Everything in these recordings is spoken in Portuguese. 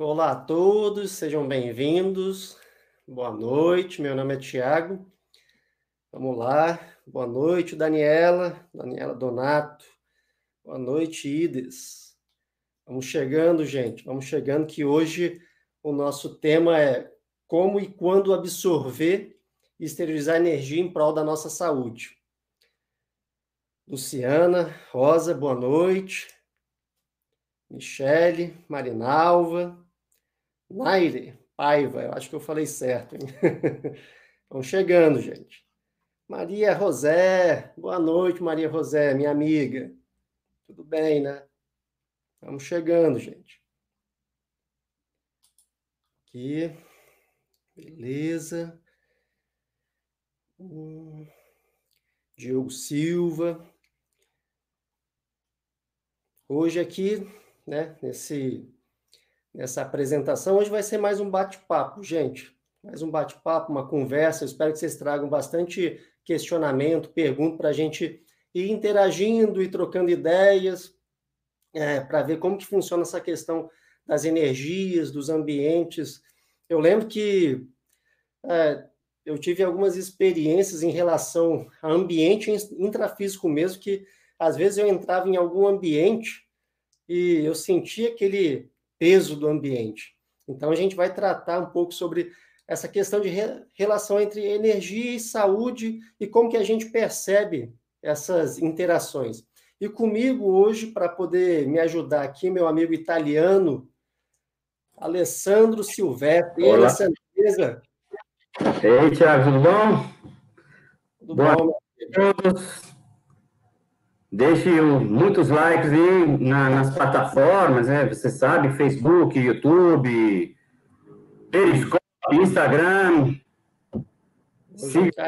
Olá a todos, sejam bem-vindos. Boa noite, meu nome é Tiago. Vamos lá. Boa noite, Daniela, Daniela Donato. Boa noite, Ides. Vamos chegando, gente. Vamos chegando que hoje o nosso tema é como e quando absorver e esterilizar energia em prol da nossa saúde. Luciana, Rosa, boa noite. Michele, Marinalva, Naire, Paiva, eu acho que eu falei certo, hein? Vão chegando, gente. Maria Rosé, boa noite, Maria Rosé, minha amiga. Tudo bem, né? Vamos chegando, gente. Aqui. Beleza. Hum. Diogo Silva. Hoje aqui, né, nesse, nessa apresentação, hoje vai ser mais um bate-papo, gente. Mais um bate-papo, uma conversa. Eu espero que vocês tragam bastante questionamento, pergunta para a gente ir interagindo e trocando ideias, é, para ver como que funciona essa questão das energias, dos ambientes. Eu lembro que é, eu tive algumas experiências em relação a ambiente intrafísico mesmo, que às vezes eu entrava em algum ambiente e eu sentia aquele peso do ambiente. Então a gente vai tratar um pouco sobre essa questão de re relação entre energia e saúde e como que a gente percebe essas interações. E comigo hoje, para poder me ajudar aqui, meu amigo italiano, Alessandro Silvestre. Olá. Alessandro, beleza? Ei, Tiago, tudo bom? Tudo Boa bom, todos. Deixe muitos likes aí na, nas plataformas, né? Você sabe, Facebook, YouTube, Periscope, Instagram. Siga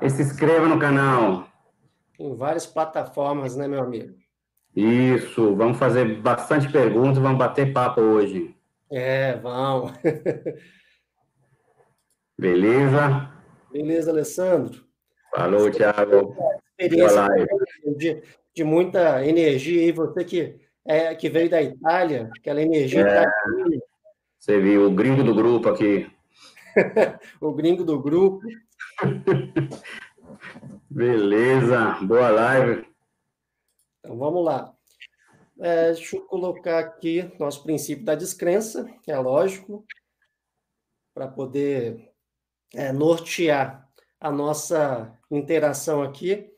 e se inscreva no canal. Em várias plataformas, né, meu amigo? Isso, vamos fazer bastante perguntas, vamos bater papo hoje. É, vamos. Beleza? Beleza, Alessandro. Falou, Thiago. Experiência de, de, muita energia aí, você que, é, que veio da Itália, aquela energia. É. Tá você viu o gringo do grupo aqui. o gringo do grupo. Beleza, boa live. Então vamos lá. É, deixa eu colocar aqui nosso princípio da descrença, é lógico, para poder é, nortear a nossa interação aqui.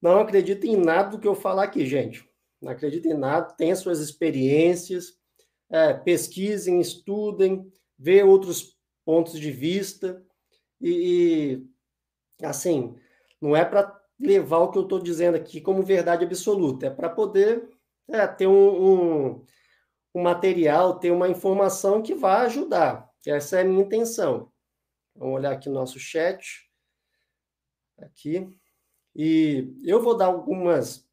Não acredito em nada do que eu falar aqui, gente. Não acredito em nada, tenha suas experiências, é, pesquisem, estudem, vê outros pontos de vista e, e assim, não é para levar o que eu estou dizendo aqui como verdade absoluta, é para poder é, ter um, um, um, material, ter uma informação que vá ajudar. Essa é a minha intenção. Vamos olhar aqui no nosso chat. Aqui. E eu vou dar algumas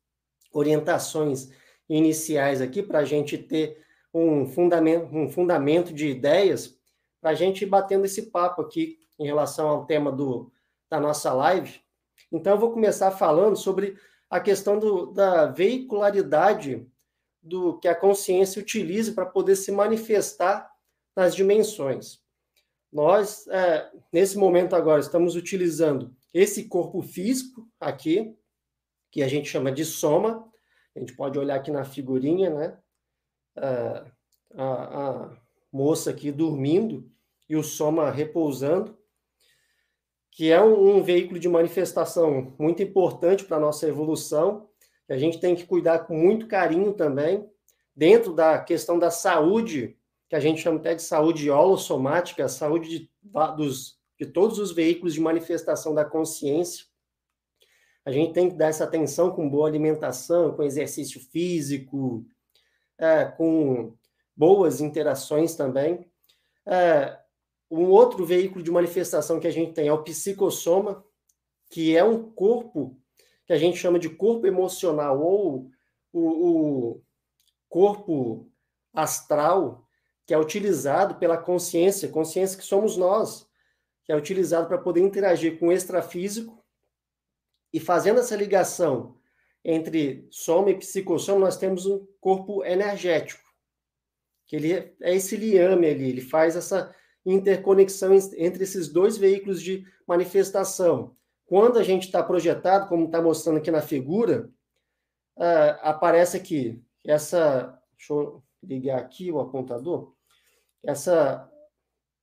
orientações iniciais aqui para a gente ter um fundamento, um fundamento de ideias para a gente ir batendo esse papo aqui em relação ao tema do, da nossa live. Então, eu vou começar falando sobre a questão do, da veicularidade do que a consciência utiliza para poder se manifestar nas dimensões. Nós, é, nesse momento agora, estamos utilizando esse corpo físico aqui, que a gente chama de soma. A gente pode olhar aqui na figurinha, né? a, a moça aqui dormindo e o soma repousando, que é um, um veículo de manifestação muito importante para a nossa evolução, que a gente tem que cuidar com muito carinho também, dentro da questão da saúde, que a gente chama até de saúde holossomática, saúde de, dos, de todos os veículos de manifestação da consciência. A gente tem que dar essa atenção com boa alimentação, com exercício físico, é, com boas interações também. É, um outro veículo de manifestação que a gente tem é o psicossoma, que é um corpo que a gente chama de corpo emocional ou o, o corpo astral, que é utilizado pela consciência, consciência que somos nós, que é utilizado para poder interagir com o extrafísico e fazendo essa ligação entre soma e psicossoma, nós temos um corpo energético. que ele é esse liame ali, ele faz essa interconexão entre esses dois veículos de manifestação. Quando a gente está projetado, como está mostrando aqui na figura, uh, aparece aqui essa. Deixa eu ligar aqui o apontador. Essa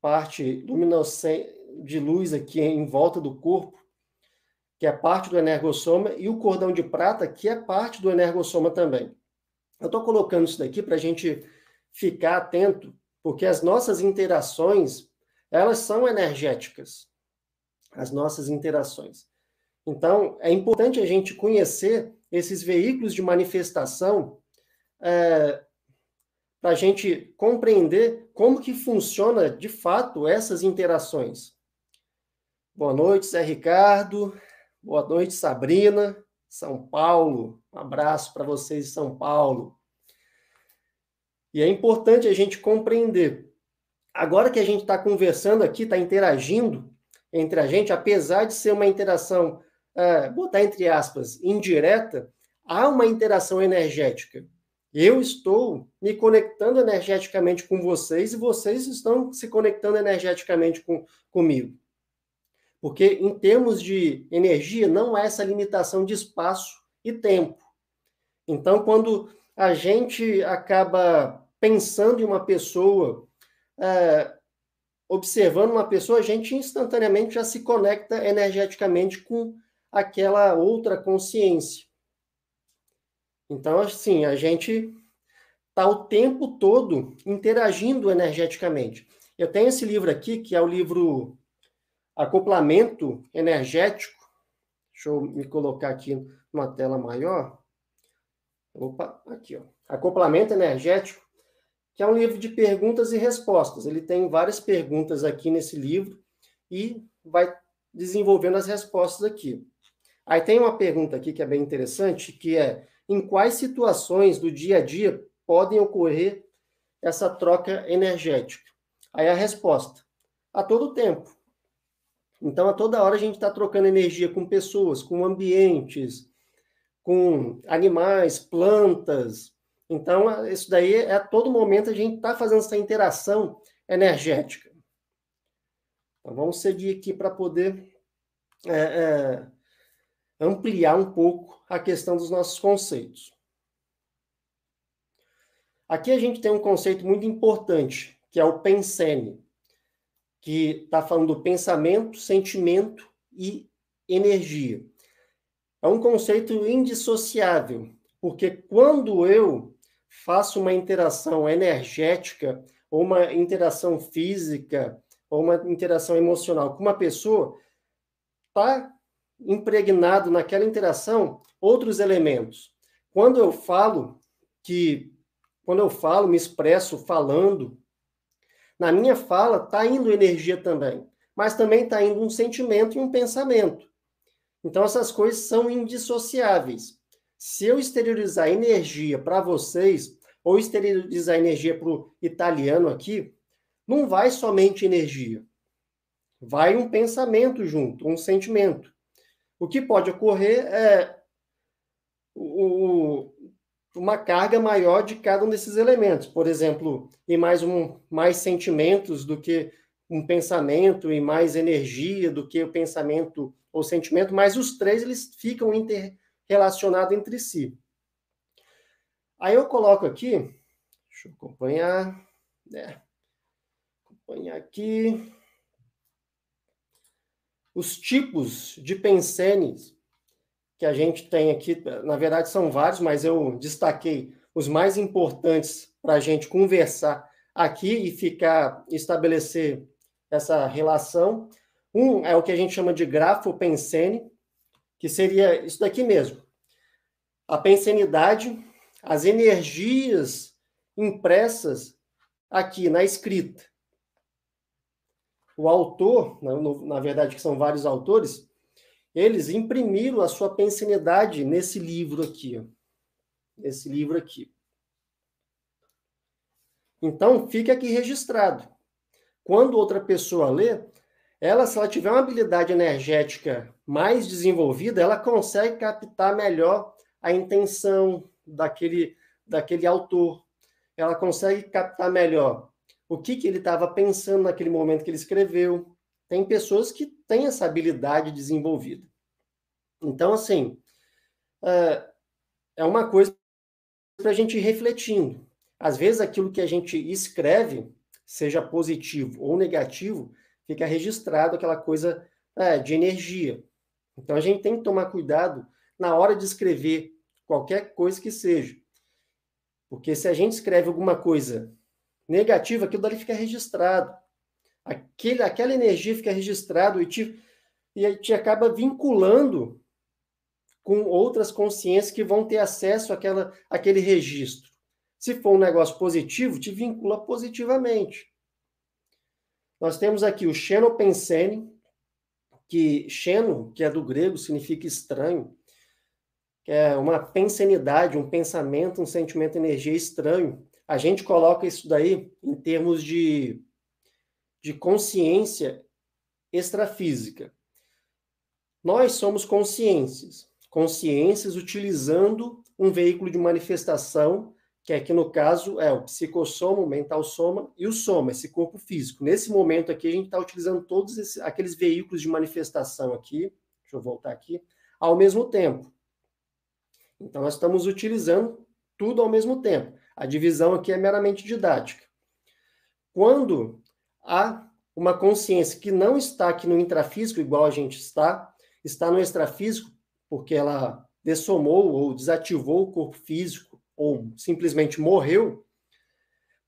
parte luminescente de luz aqui em volta do corpo, que é parte do energossoma, e o cordão de prata, que é parte do energossoma também. Eu estou colocando isso daqui para a gente ficar atento, porque as nossas interações, elas são energéticas. As nossas interações. Então, é importante a gente conhecer esses veículos de manifestação é, para a gente compreender como que funciona de fato essas interações. Boa noite, Zé Ricardo. Boa noite, Sabrina. São Paulo. Um abraço para vocês de São Paulo. E é importante a gente compreender. Agora que a gente está conversando aqui, está interagindo entre a gente, apesar de ser uma interação, uh, botar entre aspas, indireta, há uma interação energética. Eu estou me conectando energeticamente com vocês e vocês estão se conectando energeticamente com, comigo. Porque, em termos de energia, não há essa limitação de espaço e tempo. Então, quando a gente acaba pensando em uma pessoa, é, observando uma pessoa, a gente instantaneamente já se conecta energeticamente com aquela outra consciência. Então, assim, a gente está o tempo todo interagindo energeticamente. Eu tenho esse livro aqui, que é o livro acoplamento energético. Deixa eu me colocar aqui numa tela maior. Opa, aqui, ó. Acoplamento energético, que é um livro de perguntas e respostas. Ele tem várias perguntas aqui nesse livro e vai desenvolvendo as respostas aqui. Aí tem uma pergunta aqui que é bem interessante, que é em quais situações do dia a dia podem ocorrer essa troca energética? Aí a resposta: a todo tempo. Então, a toda hora a gente está trocando energia com pessoas, com ambientes, com animais, plantas. Então, isso daí é a todo momento a gente está fazendo essa interação energética. Então, vamos seguir aqui para poder é, é, ampliar um pouco a questão dos nossos conceitos. Aqui a gente tem um conceito muito importante, que é o pensene que está falando do pensamento, sentimento e energia. É um conceito indissociável, porque quando eu faço uma interação energética, ou uma interação física, ou uma interação emocional com uma pessoa, está impregnado naquela interação outros elementos. Quando eu falo que, quando eu falo, me expresso falando, na minha fala está indo energia também, mas também está indo um sentimento e um pensamento. Então essas coisas são indissociáveis. Se eu exteriorizar energia para vocês, ou exteriorizar energia para o italiano aqui, não vai somente energia. Vai um pensamento junto, um sentimento. O que pode ocorrer é o, uma carga maior de cada um desses elementos. Por exemplo, e mais um mais sentimentos do que um pensamento e mais energia do que o pensamento ou sentimento, mas os três eles ficam interrelacionados entre si. Aí eu coloco aqui, deixa eu acompanhar, né? acompanhar aqui os tipos de pensenes que a gente tem aqui, na verdade são vários, mas eu destaquei os mais importantes para a gente conversar aqui e ficar, estabelecer essa relação. Um é o que a gente chama de grafo pensene, que seria isso daqui mesmo. A pensenidade, as energias impressas aqui na escrita. O autor, na verdade, que são vários autores, eles imprimiram a sua pensinidade nesse livro aqui. Nesse livro aqui. Então, fica aqui registrado. Quando outra pessoa lê, ela, se ela tiver uma habilidade energética mais desenvolvida, ela consegue captar melhor a intenção daquele, daquele autor. ela consegue captar melhor o que, que ele estava pensando naquele momento que ele escreveu. Tem pessoas que têm essa habilidade desenvolvida. Então, assim, é, é uma coisa para a gente ir refletindo. Às vezes, aquilo que a gente escreve, seja positivo ou negativo, fica registrado aquela coisa é, de energia. Então, a gente tem que tomar cuidado na hora de escrever qualquer coisa que seja. Porque se a gente escreve alguma coisa negativa, aquilo dali fica registrado. Aquele, aquela energia fica registrado e te, e te acaba vinculando com outras consciências que vão ter acesso àquela, àquele registro. Se for um negócio positivo, te vincula positivamente. Nós temos aqui o xenopensene, que xeno, que é do grego, significa estranho, que é uma pensenidade, um pensamento, um sentimento, energia estranho. A gente coloca isso daí em termos de, de consciência extrafísica. Nós somos consciências, consciências utilizando um veículo de manifestação, que aqui no caso é o psicossoma, o mental soma e o soma, esse corpo físico. Nesse momento aqui, a gente está utilizando todos esses, aqueles veículos de manifestação aqui, deixa eu voltar aqui, ao mesmo tempo. Então, nós estamos utilizando tudo ao mesmo tempo. A divisão aqui é meramente didática. Quando há uma consciência que não está aqui no intrafísico, igual a gente está, está no extrafísico, porque ela dessomou ou desativou o corpo físico, ou simplesmente morreu,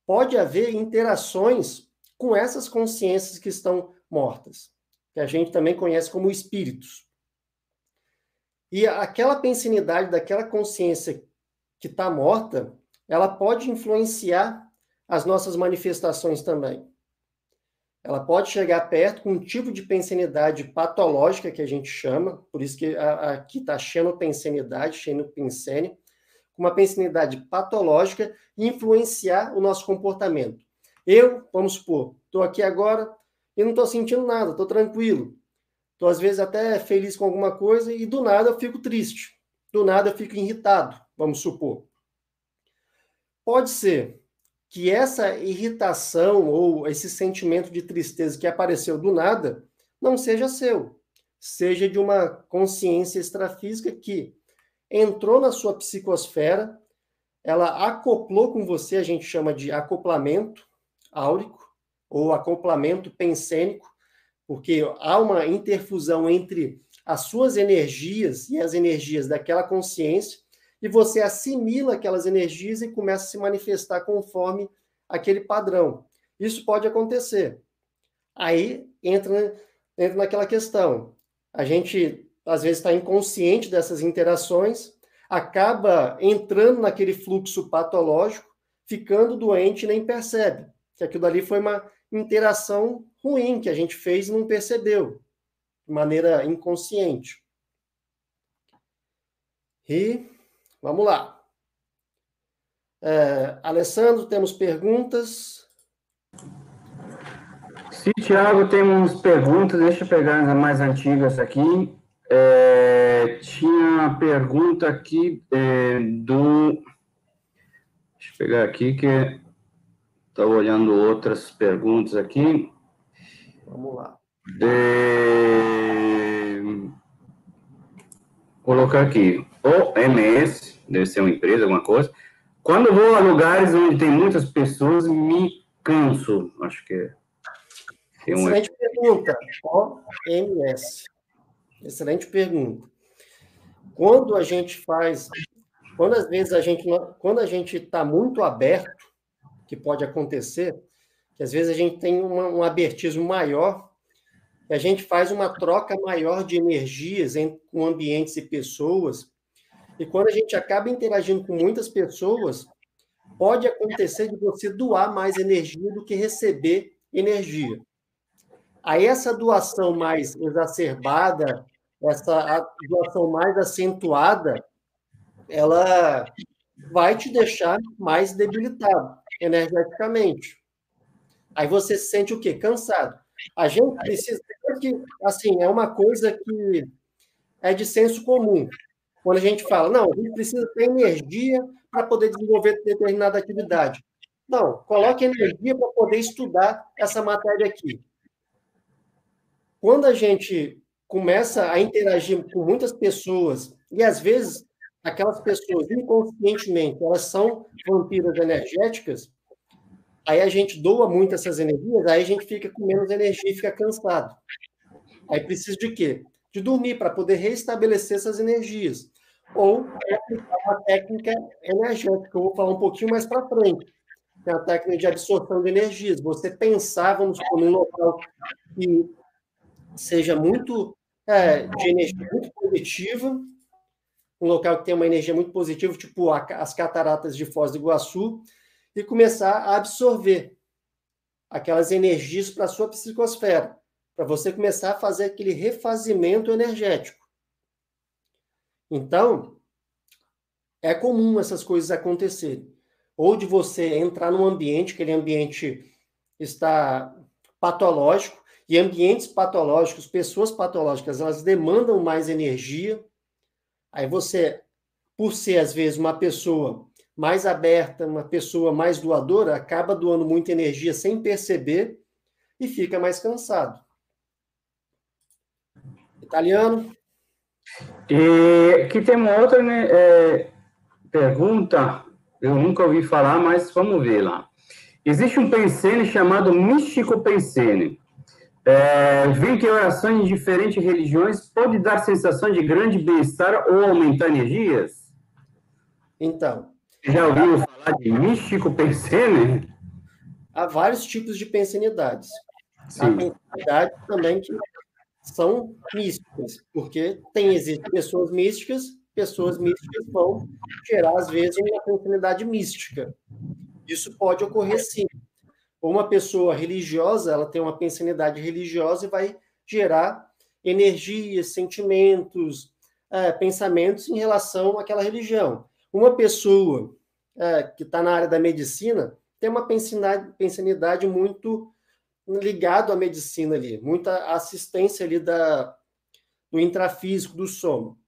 pode haver interações com essas consciências que estão mortas, que a gente também conhece como espíritos. E aquela pensinidade daquela consciência que está morta, ela pode influenciar as nossas manifestações também. Ela pode chegar perto com um tipo de pensenidade patológica que a gente chama, por isso que aqui está xenopensenidade, xenopensene, uma pensenidade patológica e influenciar o nosso comportamento. Eu, vamos supor, estou aqui agora e não estou sentindo nada, estou tranquilo. Estou, às vezes, até feliz com alguma coisa e do nada eu fico triste. Do nada eu fico irritado, vamos supor. Pode ser que essa irritação ou esse sentimento de tristeza que apareceu do nada não seja seu, seja de uma consciência extrafísica que entrou na sua psicosfera, ela acoplou com você, a gente chama de acoplamento áurico ou acoplamento pensênico, porque há uma interfusão entre as suas energias e as energias daquela consciência, e você assimila aquelas energias e começa a se manifestar conforme aquele padrão. Isso pode acontecer. Aí entra, entra naquela questão. A gente, às vezes, está inconsciente dessas interações, acaba entrando naquele fluxo patológico, ficando doente e nem percebe que aquilo ali foi uma interação ruim que a gente fez e não percebeu, de maneira inconsciente. E vamos lá. É, Alessandro, temos perguntas? Sim, Tiago, temos perguntas. Deixa eu pegar as mais antigas aqui. É, tinha uma pergunta aqui é, do. Deixa eu pegar aqui que estava olhando outras perguntas aqui. Vamos lá. De... Colocar aqui. OMS, deve ser uma empresa, alguma coisa. Quando vou a lugares onde tem muitas pessoas, me canso. Acho que é. Excelente pergunta. OMS. Excelente pergunta. Quando a gente faz, quando às vezes a gente, quando a gente está muito aberto, que pode acontecer, que às vezes a gente tem uma, um abertismo maior, e a gente faz uma troca maior de energias em, com ambientes e pessoas, e quando a gente acaba interagindo com muitas pessoas, pode acontecer de você doar mais energia do que receber energia. Aí essa doação mais exacerbada, essa doação mais acentuada, ela vai te deixar mais debilitado energeticamente. Aí você se sente o quê? Cansado. A gente precisa que assim, é uma coisa que é de senso comum. Quando a gente fala, não, a gente precisa ter energia para poder desenvolver determinada atividade. Não, coloque energia para poder estudar essa matéria aqui. Quando a gente começa a interagir com muitas pessoas, e às vezes aquelas pessoas, inconscientemente, elas são vampiras energéticas, aí a gente doa muito essas energias, aí a gente fica com menos energia e fica cansado. Aí precisa de quê? De dormir para poder restabelecer essas energias. Ou aplicar uma técnica energética, eu vou falar um pouquinho mais para frente. É a técnica de absorção de energias. Você pensar, vamos supor, num local que seja muito é, de energia muito positiva, um local que tem uma energia muito positiva, tipo as cataratas de Foz do Iguaçu, e começar a absorver aquelas energias para a sua psicosfera, para você começar a fazer aquele refazimento energético. Então, é comum essas coisas acontecerem. Ou de você entrar num ambiente, aquele ambiente está patológico, e ambientes patológicos, pessoas patológicas, elas demandam mais energia. Aí você, por ser às vezes uma pessoa mais aberta, uma pessoa mais doadora, acaba doando muita energia sem perceber e fica mais cansado. Italiano? E aqui tem uma outra né, é, pergunta, eu nunca ouvi falar, mas vamos ver lá. Existe um pensene chamado místico pensene. É, vem que orações em diferentes religiões pode dar sensação de grande bem-estar ou aumentar energias? Então. Já ouviu falar de místico pensene? Há vários tipos de pensenidades. Sim. Há pensenidades também que são místicas, porque tem, existem pessoas místicas, pessoas místicas vão gerar, às vezes, uma pensenidade mística. Isso pode ocorrer sim. Uma pessoa religiosa, ela tem uma pensanidade religiosa e vai gerar energias, sentimentos, é, pensamentos em relação àquela religião. Uma pessoa é, que está na área da medicina tem uma pensanidade muito ligado à medicina ali, muita assistência ali da, do intrafísico, do sono.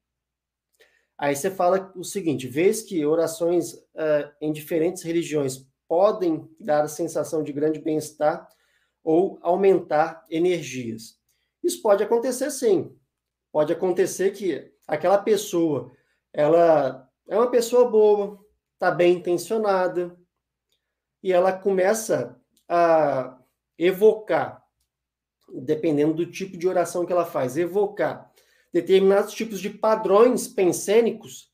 Aí você fala o seguinte: vez que orações é, em diferentes religiões podem dar a sensação de grande bem-estar ou aumentar energias. Isso pode acontecer sim. Pode acontecer que aquela pessoa, ela é uma pessoa boa, está bem intencionada, e ela começa a evocar, dependendo do tipo de oração que ela faz, evocar determinados tipos de padrões pensênicos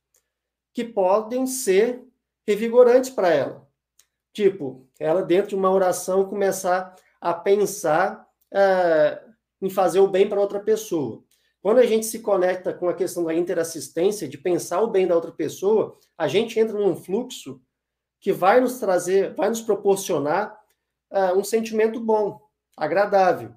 que podem ser revigorantes para ela. Tipo, ela dentro de uma oração começar a pensar é, em fazer o bem para outra pessoa. Quando a gente se conecta com a questão da interassistência, de pensar o bem da outra pessoa, a gente entra num fluxo que vai nos trazer, vai nos proporcionar é, um sentimento bom, agradável.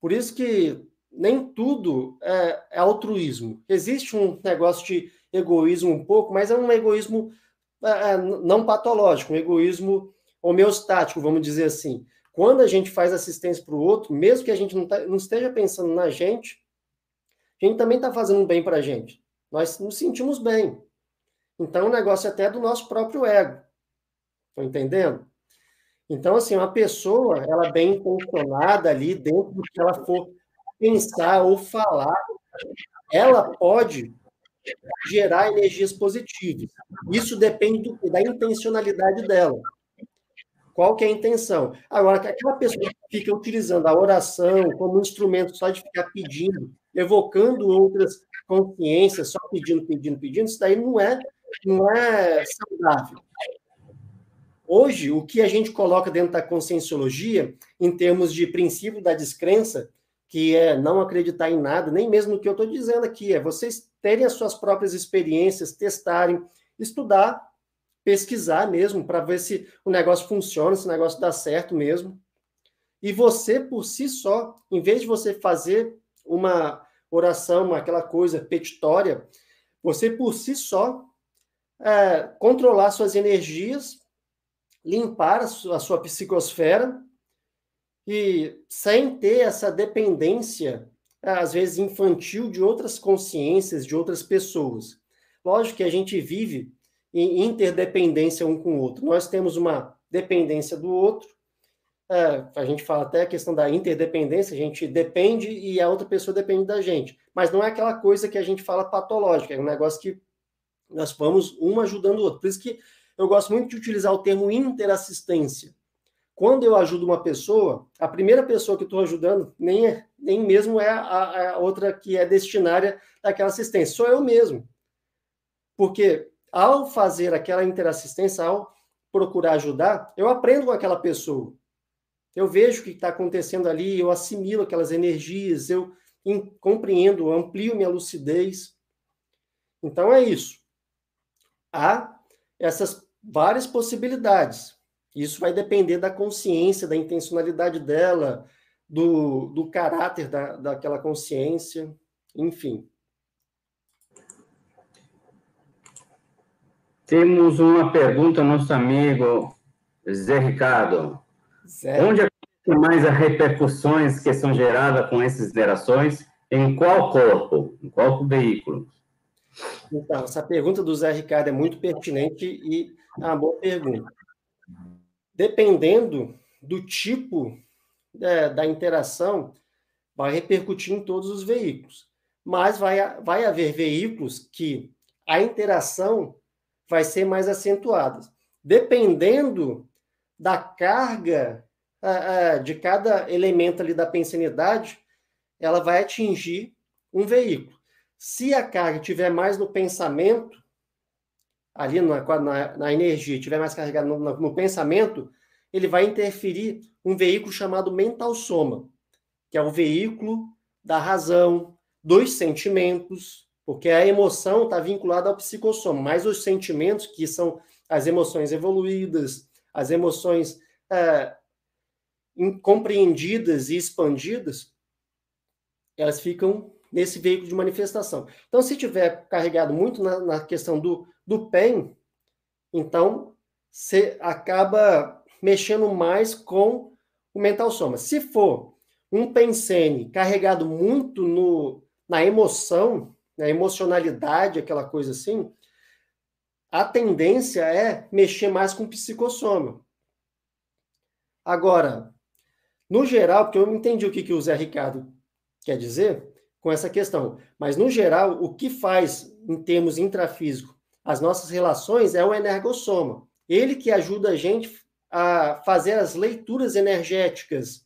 Por isso que nem tudo é, é altruísmo. Existe um negócio de egoísmo um pouco, mas é um egoísmo é, é, não patológico, um egoísmo homeostático, vamos dizer assim. Quando a gente faz assistência para o outro, mesmo que a gente não, tá, não, esteja pensando na gente, a gente também está fazendo bem para a gente. Nós nos sentimos bem. Então, o negócio é até do nosso próprio ego. Estão entendendo? Então, assim, uma pessoa, ela bem intencionada ali, dentro do que ela for pensar ou falar, ela pode gerar energias positivas. Isso depende da intencionalidade dela. Qual que é a intenção? Agora, aquela pessoa que fica utilizando a oração como instrumento só de ficar pedindo, evocando outras consciências, só pedindo, pedindo, pedindo, isso daí não é, não é saudável. Hoje, o que a gente coloca dentro da conscienciologia, em termos de princípio da descrença, que é não acreditar em nada, nem mesmo no que eu estou dizendo aqui, é vocês terem as suas próprias experiências, testarem, estudar, pesquisar mesmo, para ver se o negócio funciona, se o negócio dá certo mesmo. E você, por si só, em vez de você fazer uma oração, aquela coisa petitória, você, por si só, é, controlar suas energias, limpar a sua, a sua psicosfera e sem ter essa dependência, às vezes infantil, de outras consciências, de outras pessoas. Lógico que a gente vive em interdependência um com o outro. Nós temos uma dependência do outro, é, a gente fala até a questão da interdependência, a gente depende e a outra pessoa depende da gente. Mas não é aquela coisa que a gente fala patológica, é um negócio que nós vamos um ajudando o outro. Por isso que eu gosto muito de utilizar o termo interassistência. Quando eu ajudo uma pessoa, a primeira pessoa que estou ajudando nem, é, nem mesmo é a, a outra que é destinária daquela assistência, sou eu mesmo. Porque ao fazer aquela interassistência, ao procurar ajudar, eu aprendo com aquela pessoa. Eu vejo o que está acontecendo ali, eu assimilo aquelas energias, eu compreendo, amplio minha lucidez. Então é isso. Há essas várias possibilidades. Isso vai depender da consciência, da intencionalidade dela, do, do caráter da, daquela consciência, enfim. Temos uma pergunta, nosso amigo Zé Ricardo. Zé. Onde acontecem mais as repercussões que são geradas com essas interações? Em qual corpo? Em qual veículo? Então, essa pergunta do Zé Ricardo é muito pertinente e é uma boa pergunta. Dependendo do tipo é, da interação, vai repercutir em todos os veículos. Mas vai, vai haver veículos que a interação vai ser mais acentuada. Dependendo da carga de cada elemento ali da pensanidade, ela vai atingir um veículo. Se a carga tiver mais no pensamento, ali na, na, na energia, tiver mais carregada no, no, pensamento, ele vai interferir um veículo chamado mental soma, que é o veículo da razão, dos sentimentos, porque a emoção está vinculada ao psicossoma, mas os sentimentos, que são as emoções evoluídas, as emoções é, compreendidas e expandidas, elas ficam nesse veículo de manifestação. Então, se tiver carregado muito na, na questão do, do PEN, então você acaba mexendo mais com o mental soma. Se for um pensene carregado muito no, na emoção, na emocionalidade, aquela coisa assim, a tendência é mexer mais com o psicossoma. Agora, no geral, porque eu não entendi o que, que o Zé Ricardo quer dizer com essa questão, mas no geral, o que faz em termos intrafísicos as nossas relações é o energossoma. Ele que ajuda a gente a fazer as leituras energéticas,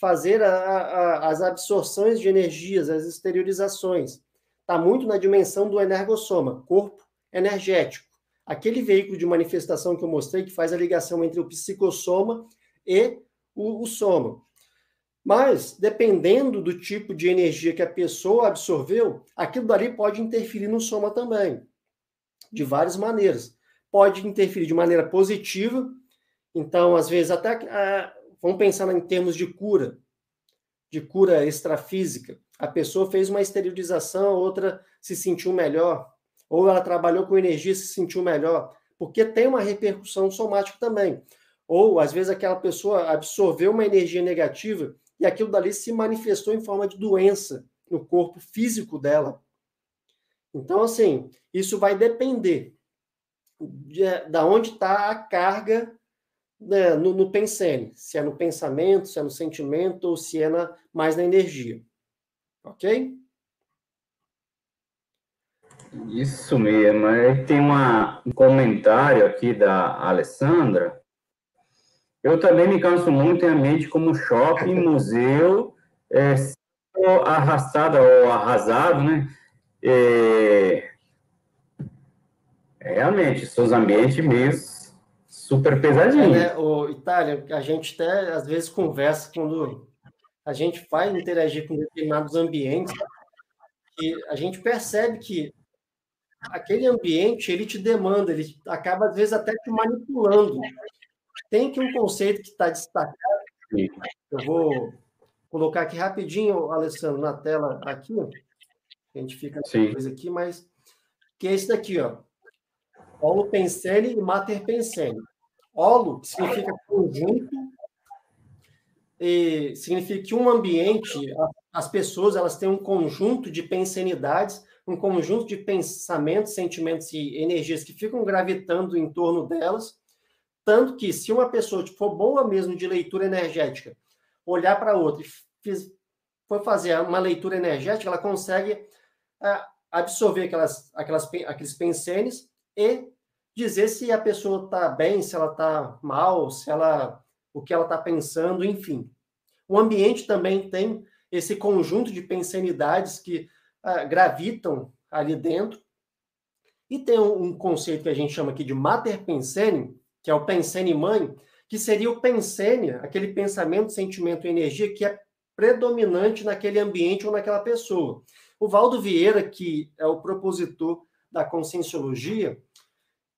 fazer a, a, as absorções de energias, as exteriorizações está muito na dimensão do energossoma, corpo energético. Aquele veículo de manifestação que eu mostrei que faz a ligação entre o psicossoma e o, o soma. Mas, dependendo do tipo de energia que a pessoa absorveu, aquilo dali pode interferir no soma também, de várias maneiras. Pode interferir de maneira positiva, então, às vezes, até ah, vamos pensar em termos de cura, de cura extrafísica a pessoa fez uma esterilização, outra se sentiu melhor, ou ela trabalhou com energia e se sentiu melhor, porque tem uma repercussão somática também. Ou, às vezes, aquela pessoa absorveu uma energia negativa e aquilo dali se manifestou em forma de doença no corpo físico dela. Então, assim, isso vai depender de, da onde está a carga né, no, no pensene, se é no pensamento, se é no sentimento ou se é na, mais na energia. Ok? Isso mesmo. Aí tem uma, um comentário aqui da Alessandra. Eu também me canso muito em ambiente como shopping, museu, é, arrastada ou arrasado, né? É, realmente, seus ambientes mesmo super pesadinhos. É, né? O Itália, a gente até às vezes conversa quando a gente vai interagir com determinados ambientes e a gente percebe que aquele ambiente ele te demanda, ele acaba às vezes até te manipulando. Tem que um conceito que está destacado. Eu vou colocar aqui rapidinho, Alessandro, na tela aqui. A gente fica coisa aqui, mas que é esse daqui, ó. Olo pensene e mater pensene. Olo significa conjunto significa que um ambiente, as pessoas elas têm um conjunto de pensenidades um conjunto de pensamentos, sentimentos e energias que ficam gravitando em torno delas. Tanto que, se uma pessoa for boa mesmo de leitura energética, olhar para outra e fiz, for fazer uma leitura energética, ela consegue absorver aquelas, aquelas, aqueles pensenes e dizer se a pessoa está bem, se ela está mal, se ela o que ela está pensando, enfim. O ambiente também tem esse conjunto de pensenidades que uh, gravitam ali dentro. E tem um, um, conceito que a gente chama aqui de mater pensene, que é o pensene mãe, que seria o pensene, aquele pensamento, sentimento e energia que é predominante naquele ambiente ou naquela pessoa. O Valdo Vieira, que é o propositor da conscienciologia,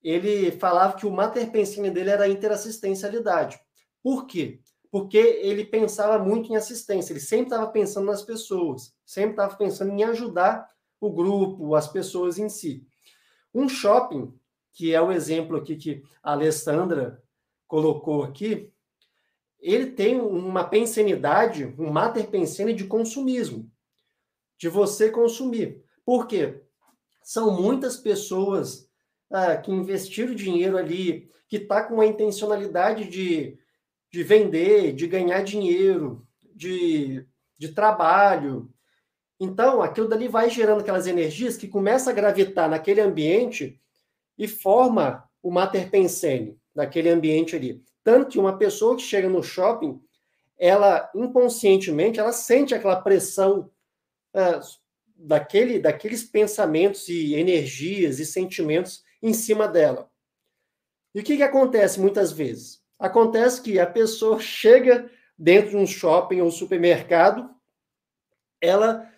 ele falava que o mater pensene dele era a interassistencialidade. Por quê? Porque ele pensava muito em assistência, ele sempre estava pensando nas pessoas, sempre estava pensando em ajudar o grupo, as pessoas em si. Um shopping, que é o exemplo aqui que a Alessandra colocou aqui, ele tem uma pensenidade, um mater pensene de consumismo, de você consumir. Por quê? São muitas pessoas ah, que investiram dinheiro ali, que está com uma intencionalidade de de vender, de ganhar dinheiro, de, de trabalho. Então, aquilo dali vai gerando aquelas energias que começa a gravitar naquele ambiente e forma o mater pensene naquele ambiente ali. Tanto que uma pessoa que chega no shopping, ela inconscientemente, ela sente aquela pressão é, daquele, daqueles pensamentos e energias e sentimentos em cima dela. E o que, que acontece muitas vezes? Acontece que a pessoa chega dentro de um shopping ou supermercado, ela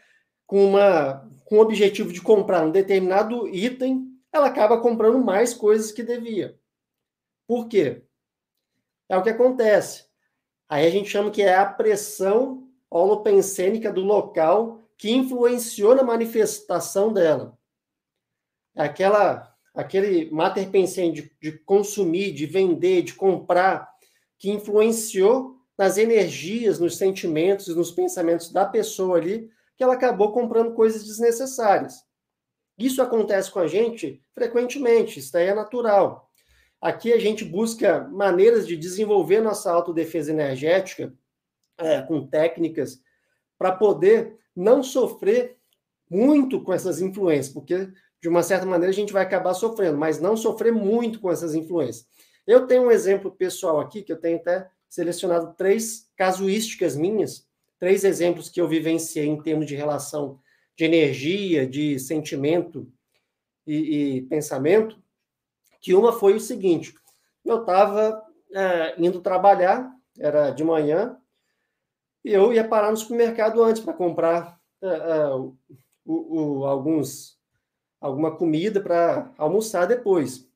com uma com o objetivo de comprar um determinado item, ela acaba comprando mais coisas que devia. Por quê? É o que acontece. Aí a gente chama que é a pressão holopensênica do local que influenciou na manifestação dela. Aquela aquele mater pensene de, de consumir, de vender, de comprar, que influenciou nas energias, nos sentimentos, nos pensamentos da pessoa ali, que ela acabou comprando coisas desnecessárias. Isso acontece com a gente frequentemente, isso daí é natural. Aqui a gente busca maneiras de desenvolver nossa autodefesa energética é, com técnicas para poder não sofrer muito com essas influências, porque de uma certa maneira, a gente vai acabar sofrendo, mas não sofrer muito com essas influências. Eu tenho um exemplo pessoal aqui, que eu tenho até selecionado três casuísticas minhas, três exemplos que eu vivenciei em termos de relação de energia, de sentimento e, e pensamento, que uma foi o seguinte, eu estava é, indo trabalhar, era de manhã, eu ia parar no supermercado antes para comprar é, é, o, o, alguns alguma comida para almoçar depois.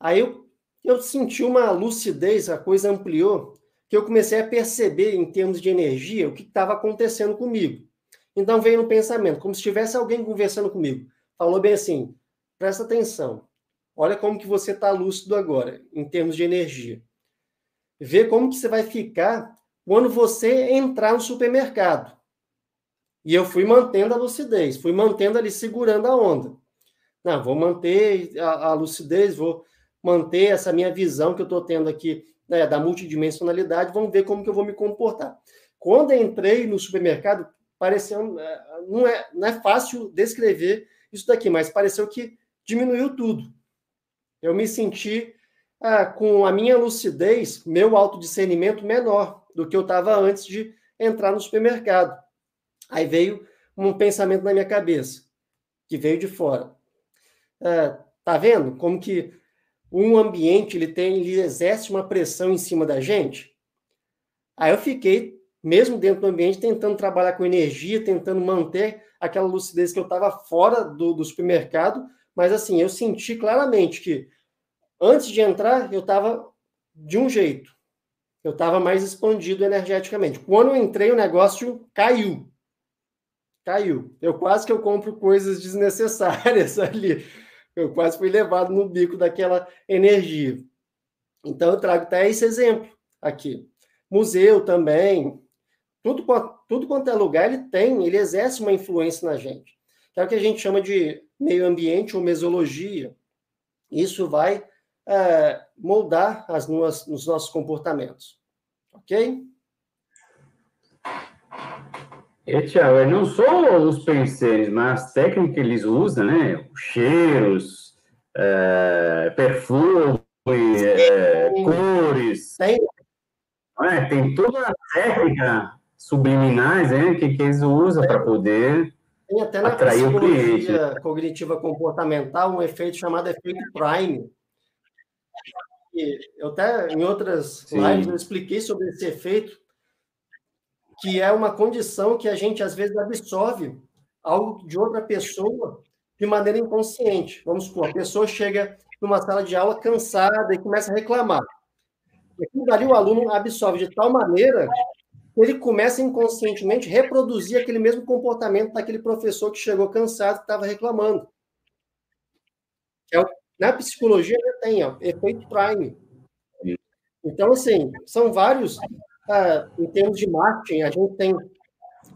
Aí eu, eu senti uma lucidez, a coisa ampliou, que eu comecei a perceber em termos de energia o que estava acontecendo comigo. Então veio no pensamento, como se tivesse alguém conversando comigo. Falou bem assim: presta atenção, olha como que você está lúcido agora, em termos de energia. Vê como que você vai ficar quando você entrar no supermercado. E eu fui mantendo a lucidez, fui mantendo ali, segurando a onda. Não, vou manter a, a lucidez, vou manter essa minha visão que eu estou tendo aqui né, da multidimensionalidade, vamos ver como que eu vou me comportar. Quando entrei no supermercado, pareceu, é, não é, não é fácil descrever isso daqui, mas pareceu que diminuiu tudo. Eu me senti ah, com a minha lucidez, meu autodiscernimento menor do que eu estava antes de entrar no supermercado. Aí veio um pensamento na minha cabeça, que veio de fora. É, tá vendo como que um ambiente ele tem, ele exerce uma pressão em cima da gente? Aí eu fiquei, mesmo dentro do ambiente, tentando trabalhar com energia, tentando manter aquela lucidez que eu estava fora do, do supermercado, mas assim, eu senti claramente que antes de entrar, eu estava de um jeito. Eu estava mais expandido energeticamente. Quando eu entrei, o negócio caiu caiu. Eu quase que eu compro coisas desnecessárias ali. Eu quase fui levado no bico daquela energia. Então eu trago até esse exemplo aqui. Museu também, tudo, tudo quanto é lugar ele tem, ele exerce uma influência na gente. que é o que a gente chama de meio ambiente ou mesologia. Isso vai é, moldar as, os nossos comportamentos. Ok? E, Tiago, não só os penseres, mas as técnicas que eles usam, né? Cheiros, é, perfume, é, cores. Tem. É, tem toda a técnica subliminais né, que, que eles usam para poder tem até na atrair o cliente. cognitiva comportamental um efeito chamado efeito Prime. E eu até em outras Sim. lives eu expliquei sobre esse efeito, que é uma condição que a gente às vezes absorve algo de outra pessoa de maneira inconsciente. Vamos supor, a pessoa chega numa sala de aula cansada e começa a reclamar. E aquilo dali o aluno absorve de tal maneira ele começa inconscientemente a reproduzir aquele mesmo comportamento daquele professor que chegou cansado, que estava reclamando. É, na psicologia tem ó, efeito prime. Então, assim, são vários, ah, em termos de marketing, a gente tem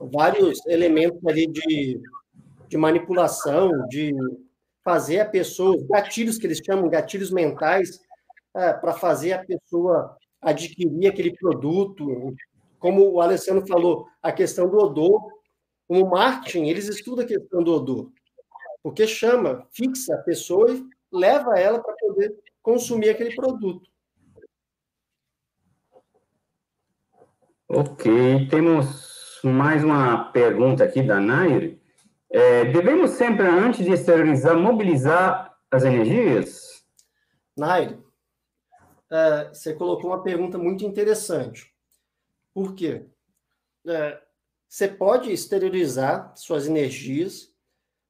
vários elementos ali de, de manipulação, de fazer a pessoa, gatilhos que eles chamam gatilhos mentais, ah, para fazer a pessoa adquirir aquele produto, como o Alessandro falou, a questão do odor. O marketing, eles estudam a questão do odor, porque chama, fixa a pessoa e leva ela para poder consumir aquele produto. Ok, temos mais uma pergunta aqui da Nair. É, devemos sempre, antes de esterilizar, mobilizar as energias? Nair, é, você colocou uma pergunta muito interessante. Por quê? É, você pode exteriorizar suas energias,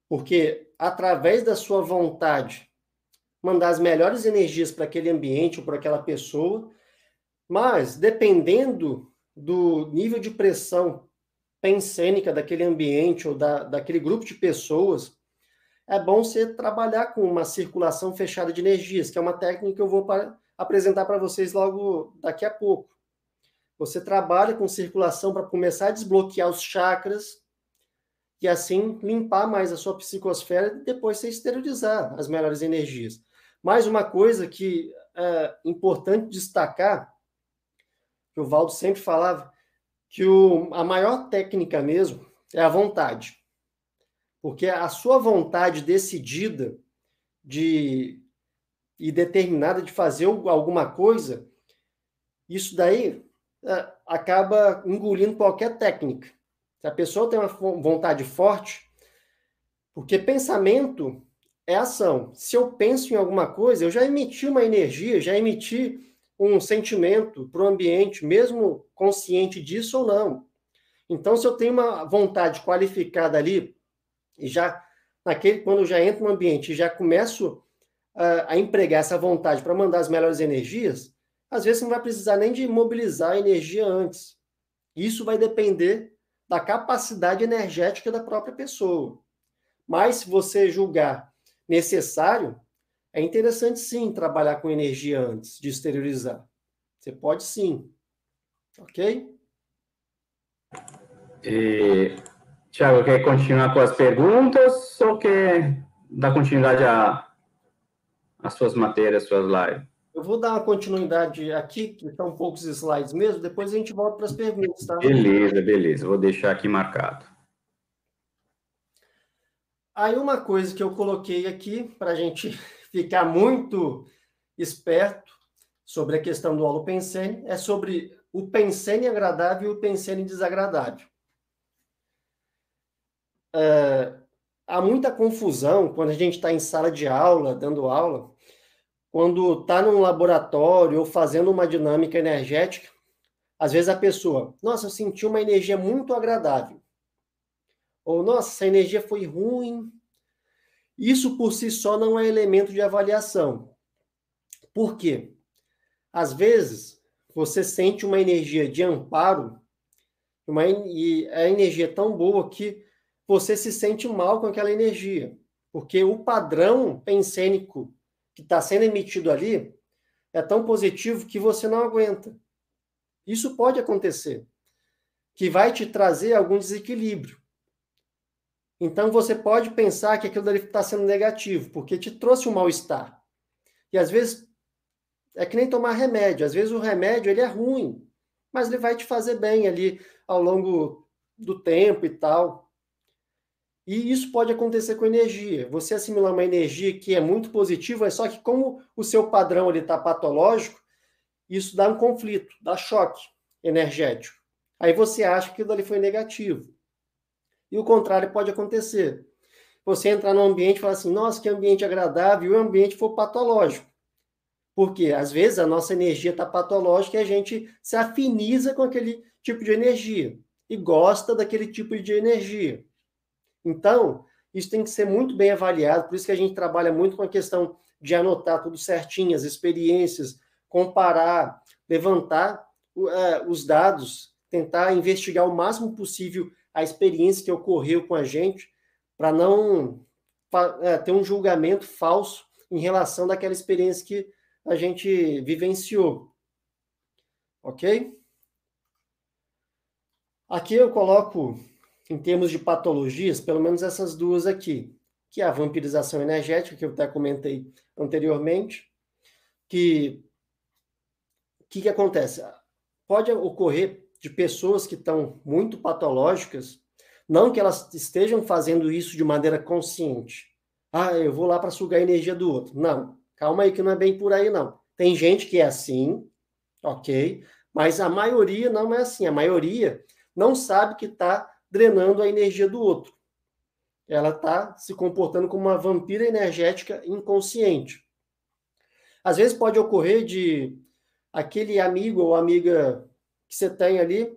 porque através da sua vontade, mandar as melhores energias para aquele ambiente ou para aquela pessoa, mas dependendo do nível de pressão pensênica daquele ambiente ou da, daquele grupo de pessoas, é bom você trabalhar com uma circulação fechada de energias, que é uma técnica que eu vou apresentar para vocês logo daqui a pouco. Você trabalha com circulação para começar a desbloquear os chakras e assim limpar mais a sua psicosfera e depois você esterilizar as melhores energias. Mais uma coisa que é importante destacar, que o Valdo sempre falava, que o, a maior técnica mesmo é a vontade. Porque a sua vontade decidida de e determinada de fazer alguma coisa, isso daí é, acaba engolindo qualquer técnica. Se a pessoa tem uma vontade forte, porque pensamento é ação. Se eu penso em alguma coisa, eu já emiti uma energia, já emiti um sentimento para o ambiente, mesmo consciente disso ou não. Então, se eu tenho uma vontade qualificada ali, e já naquele quando eu já entro no ambiente e já começo uh, a empregar essa vontade para mandar as melhores energias, às vezes não vai precisar nem de mobilizar a energia antes. Isso vai depender da capacidade energética da própria pessoa. Mas se você julgar necessário, é interessante sim trabalhar com energia antes de exteriorizar. Você pode sim. Ok? E, Tiago, quer continuar com as perguntas ou quer dar continuidade às suas matérias, suas lives? Eu vou dar uma continuidade aqui, que são poucos slides mesmo, depois a gente volta para as perguntas, tá? Beleza, beleza. Vou deixar aqui marcado. Aí uma coisa que eu coloquei aqui para a gente ficar muito esperto sobre a questão do holopensene é sobre o pensene agradável e o pensene desagradável. É, há muita confusão quando a gente está em sala de aula, dando aula, quando está num laboratório ou fazendo uma dinâmica energética, às vezes a pessoa, nossa, eu senti uma energia muito agradável. Ou, nossa, essa energia foi ruim. Isso por si só não é elemento de avaliação. Por quê? Às vezes, você sente uma energia de amparo, uma, e a energia é tão boa que você se sente mal com aquela energia. Porque o padrão pensênico que está sendo emitido ali é tão positivo que você não aguenta. Isso pode acontecer, que vai te trazer algum desequilíbrio. Então você pode pensar que aquilo dali está sendo negativo, porque te trouxe um mal-estar. E às vezes é que nem tomar remédio. Às vezes o remédio ele é ruim, mas ele vai te fazer bem ali ao longo do tempo e tal. E isso pode acontecer com energia. Você assimilar uma energia que é muito positiva, é só que como o seu padrão ele está patológico, isso dá um conflito, dá choque energético. Aí você acha que aquilo ali foi negativo. E o contrário pode acontecer. Você entrar num ambiente e falar assim, nossa, que ambiente agradável, e o ambiente for patológico. Porque, às vezes, a nossa energia está patológica e a gente se afiniza com aquele tipo de energia e gosta daquele tipo de energia. Então, isso tem que ser muito bem avaliado, por isso que a gente trabalha muito com a questão de anotar tudo certinho, as experiências, comparar, levantar uh, os dados, tentar investigar o máximo possível a experiência que ocorreu com a gente, para não uh, ter um julgamento falso em relação daquela experiência que a gente vivenciou. Ok? Aqui eu coloco, em termos de patologias, pelo menos essas duas aqui, que é a vampirização energética, que eu até comentei anteriormente, que o que, que acontece? Pode ocorrer de pessoas que estão muito patológicas, não que elas estejam fazendo isso de maneira consciente. Ah, eu vou lá para sugar a energia do outro. Não. Calma aí que não é bem por aí, não. Tem gente que é assim, ok, mas a maioria não é assim. A maioria não sabe que está drenando a energia do outro. Ela está se comportando como uma vampira energética inconsciente. Às vezes pode ocorrer de aquele amigo ou amiga que você tem ali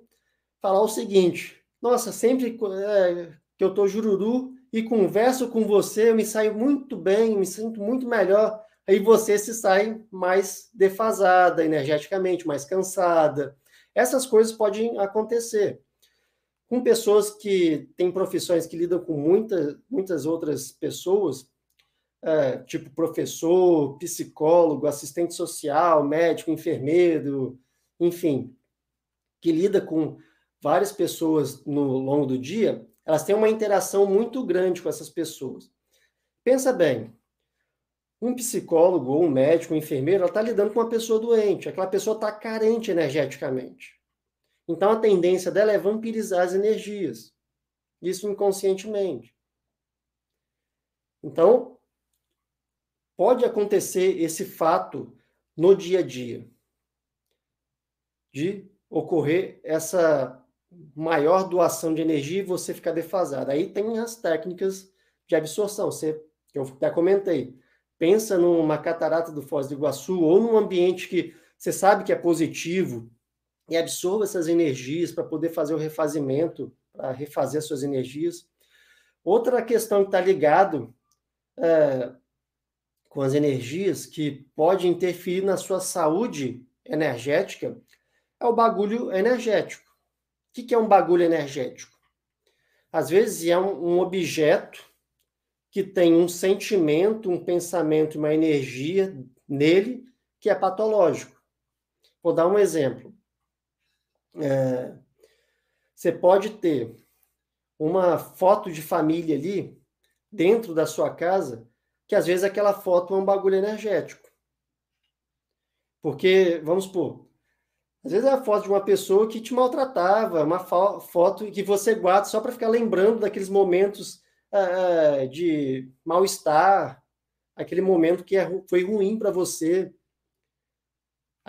falar o seguinte: Nossa, sempre é, que eu estou jururu e converso com você, eu me saio muito bem, me sinto muito melhor aí você se sai mais defasada energeticamente, mais cansada. Essas coisas podem acontecer. Com pessoas que têm profissões que lidam com muita, muitas outras pessoas, é, tipo professor, psicólogo, assistente social, médico, enfermeiro, enfim, que lida com várias pessoas no longo do dia, elas têm uma interação muito grande com essas pessoas. Pensa bem, um psicólogo ou um médico, um enfermeiro, está lidando com uma pessoa doente. Aquela pessoa está carente energeticamente. Então a tendência dela é vampirizar as energias. Isso inconscientemente. Então, pode acontecer esse fato no dia a dia de ocorrer essa maior doação de energia e você ficar defasado. Aí tem as técnicas de absorção, você, que eu até comentei pensa numa catarata do Foz do Iguaçu ou num ambiente que você sabe que é positivo e absorva essas energias para poder fazer o refazimento, para refazer suas energias. Outra questão que está ligado é, com as energias que pode interferir na sua saúde energética é o bagulho energético. O que, é um bagulho energético? Às vezes é um, um objeto que tem um sentimento, um pensamento, uma energia nele que é patológico. Vou dar um exemplo. É, você pode ter uma foto de família ali dentro da sua casa, que às vezes aquela foto é um bagulho energético. Porque, vamos supor, às vezes é a foto de uma pessoa que te maltratava, uma foto que você guarda só para ficar lembrando daqueles momentos uh, de mal-estar, aquele momento que é, foi ruim para você.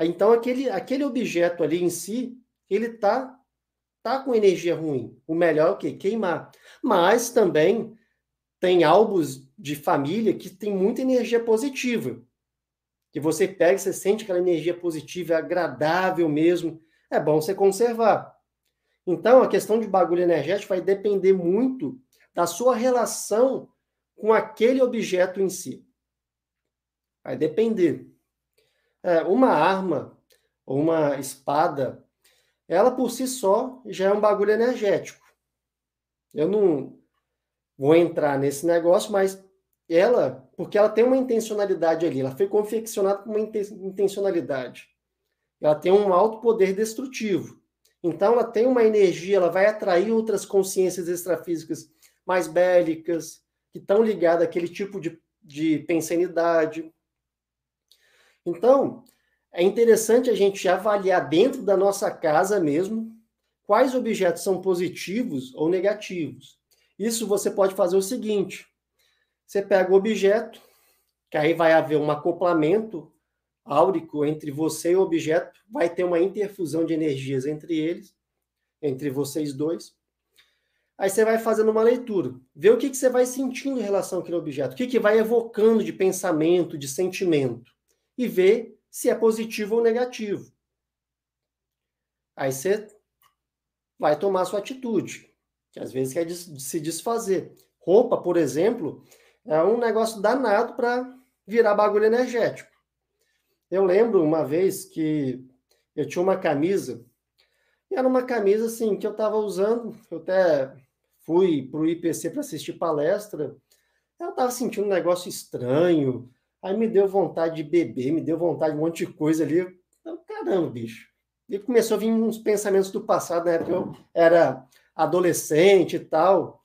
Então, aquele, aquele objeto ali em si, ele está tá com energia ruim. O melhor é o quê? Queimar. Mas também tem álbuns de família que tem muita energia positiva. Que você pega, você sente aquela energia positiva, é agradável mesmo. É bom você conservar. Então, a questão de bagulho energético vai depender muito da sua relação com aquele objeto em si. Vai depender. É, uma arma ou uma espada, ela por si só já é um bagulho energético. Eu não vou entrar nesse negócio, mas ela, porque ela tem uma intencionalidade ali, ela foi confeccionada com uma intencionalidade. Ela tem um alto poder destrutivo. Então, ela tem uma energia, ela vai atrair outras consciências extrafísicas mais bélicas, que estão ligadas àquele tipo de, de pensanidade. Então, é interessante a gente avaliar dentro da nossa casa mesmo quais objetos são positivos ou negativos. Isso você pode fazer o seguinte: você pega o objeto, que aí vai haver um acoplamento áurico entre você e o objeto, vai ter uma interfusão de energias entre eles, entre vocês dois. Aí você vai fazendo uma leitura, vê o que, que você vai sentindo em relação àquele objeto, o que, que vai evocando de pensamento, de sentimento, e vê se é positivo ou negativo. Aí você vai tomar sua atitude, que às vezes quer se desfazer. Roupa, por exemplo, é um negócio danado para virar bagulho energético. Eu lembro uma vez que eu tinha uma camisa, e era uma camisa assim que eu estava usando, eu até fui para o IPC para assistir palestra, eu estava sentindo um negócio estranho, aí me deu vontade de beber, me deu vontade de um monte de coisa ali. Eu, caramba, bicho. E começou a vir uns pensamentos do passado, na época eu era adolescente e tal,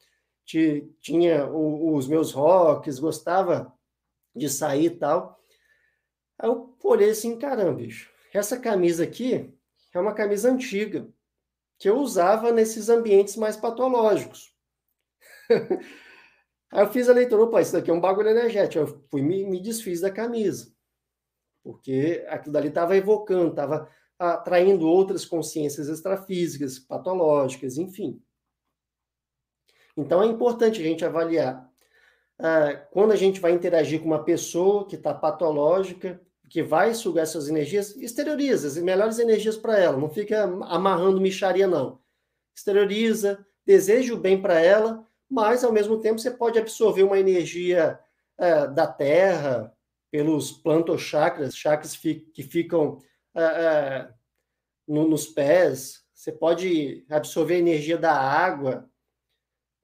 tinha os meus rocks, gostava de sair e tal. Aí eu olhei assim, caramba, bicho, essa camisa aqui é uma camisa antiga, que eu usava nesses ambientes mais patológicos. Aí eu fiz a leitura, opa, isso daqui é um bagulho energético. Eu fui me, me desfiz da camisa, porque aquilo dali estava evocando, estava atraindo outras consciências extrafísicas, patológicas, enfim. Então é importante a gente avaliar. Ah, quando a gente vai interagir com uma pessoa que está patológica, que vai sugar essas energias, exterioriza as melhores energias para ela, não fica amarrando micharia, não. Exterioriza, deseja o bem para ela, mas ao mesmo tempo você pode absorver uma energia é, da terra pelos plantochakras, chakras que ficam é, no, nos pés, você pode absorver energia da água,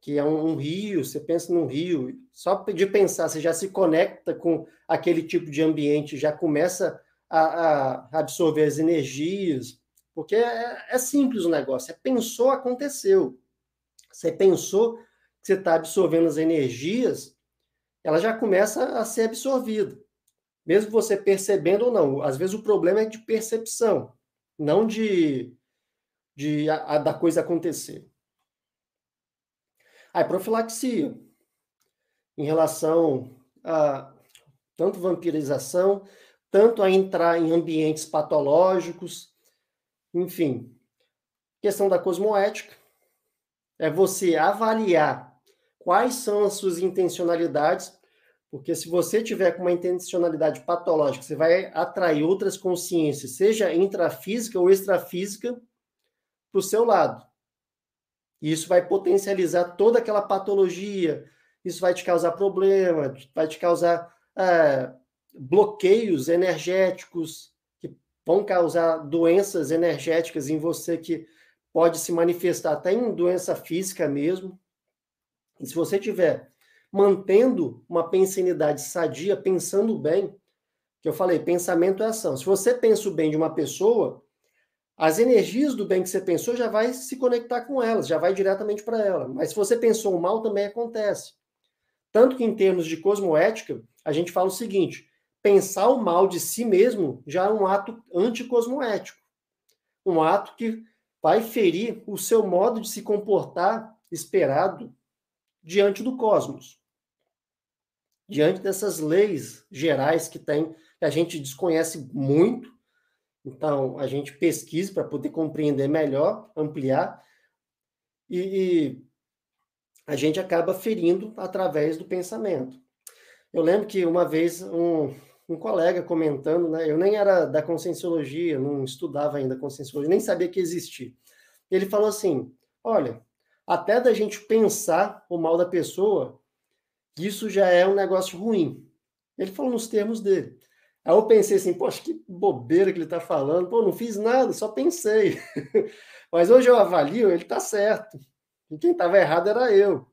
que é um, um, rio, você pensa num rio, só de pensar, você já se conecta com aquele tipo de ambiente, já começa a, a absorver as energias, porque é, é, simples o negócio, é pensou, aconteceu. Você pensou que você está absorvendo as energias, ela já começa a ser absorvida. Mesmo você percebendo ou não. Às vezes o problema é de percepção, não de, de a, a, da coisa acontecer. A profilaxia, em relação a tanto vampirização, tanto a entrar em ambientes patológicos, enfim. Questão da cosmoética é você avaliar quais são as suas intencionalidades, porque se você tiver com uma intencionalidade patológica, você vai atrair outras consciências, seja intrafísica ou extrafísica, para o seu lado. E isso vai potencializar toda aquela patologia, isso vai te causar problema, vai te causar é, bloqueios energéticos, que vão causar doenças energéticas em você que pode se manifestar até em doença física mesmo. E se você tiver mantendo uma pensanidade sadia, pensando bem, que eu falei, pensamento é ação. Se você pensa o bem de uma pessoa, as energias do bem que você pensou já vai se conectar com elas, já vai diretamente para ela. Mas se você pensou o mal, também acontece. Tanto que em termos de cosmoética, a gente fala o seguinte: pensar o mal de si mesmo já é um ato anticosmoético. Um ato que vai ferir o seu modo de se comportar esperado diante do cosmos. Diante dessas leis gerais que tem, que a gente desconhece muito, então, a gente pesquisa para poder compreender melhor, ampliar, e, e, a gente acaba ferindo através do pensamento. Eu lembro que uma vez um, um colega comentando, né, eu nem era da conscienciologia, não estudava ainda conscienciologia, nem sabia que existia. Ele falou assim: olha, até da gente pensar o mal da pessoa, isso já é um negócio ruim. Ele falou nos termos dele. Aí eu pensei assim, poxa, que bobeira que ele está falando. Pô, não fiz nada, só pensei. Mas hoje eu avalio, ele está certo. E quem estava errado era eu.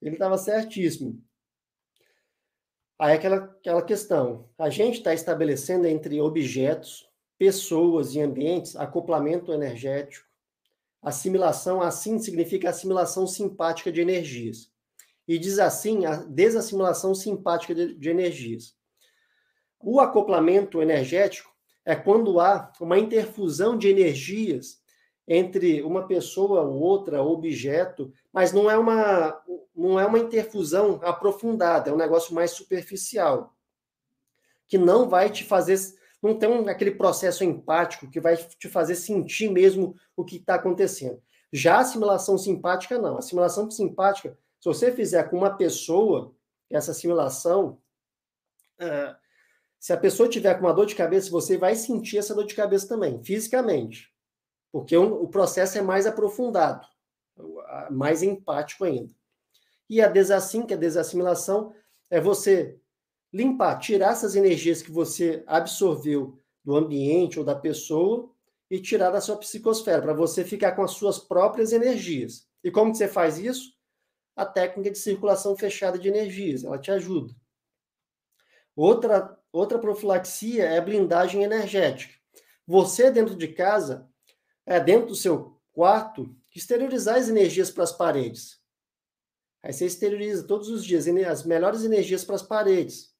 Ele estava certíssimo. Aí aquela, aquela questão, a gente está estabelecendo entre objetos, pessoas e ambientes acoplamento energético. Assimilação, assim significa assimilação simpática de energias. e diz assim a desassimilação simpática de, de energias. O acoplamento energético é quando há uma interfusão de energias entre uma pessoa ou outra objeto, mas não é uma não é uma interfusão aprofundada, é um negócio mais superficial, que não vai te fazer não tem um, aquele processo empático que vai te fazer sentir mesmo o que está acontecendo. Já a assimilação simpática, não. A assimilação simpática, se você fizer com uma pessoa, essa assimilação, uh, se a pessoa tiver com uma dor de cabeça, você vai sentir essa dor de cabeça também, fisicamente. Porque o, processo é mais aprofundado, mais empático ainda. E a desassim, que é a desassimilação, é você limpar, tirar essas energias que você absorveu do ambiente ou da pessoa e tirar da sua psicosfera, para você ficar com as suas próprias energias. E como que você faz isso? A técnica de circulação fechada de energias, ela te ajuda. Outra, outra profilaxia é a blindagem energética. Você, dentro de casa, é dentro do seu quarto, exteriorizar as energias para as paredes. Aí você exterioriza todos os dias as melhores energias para as paredes.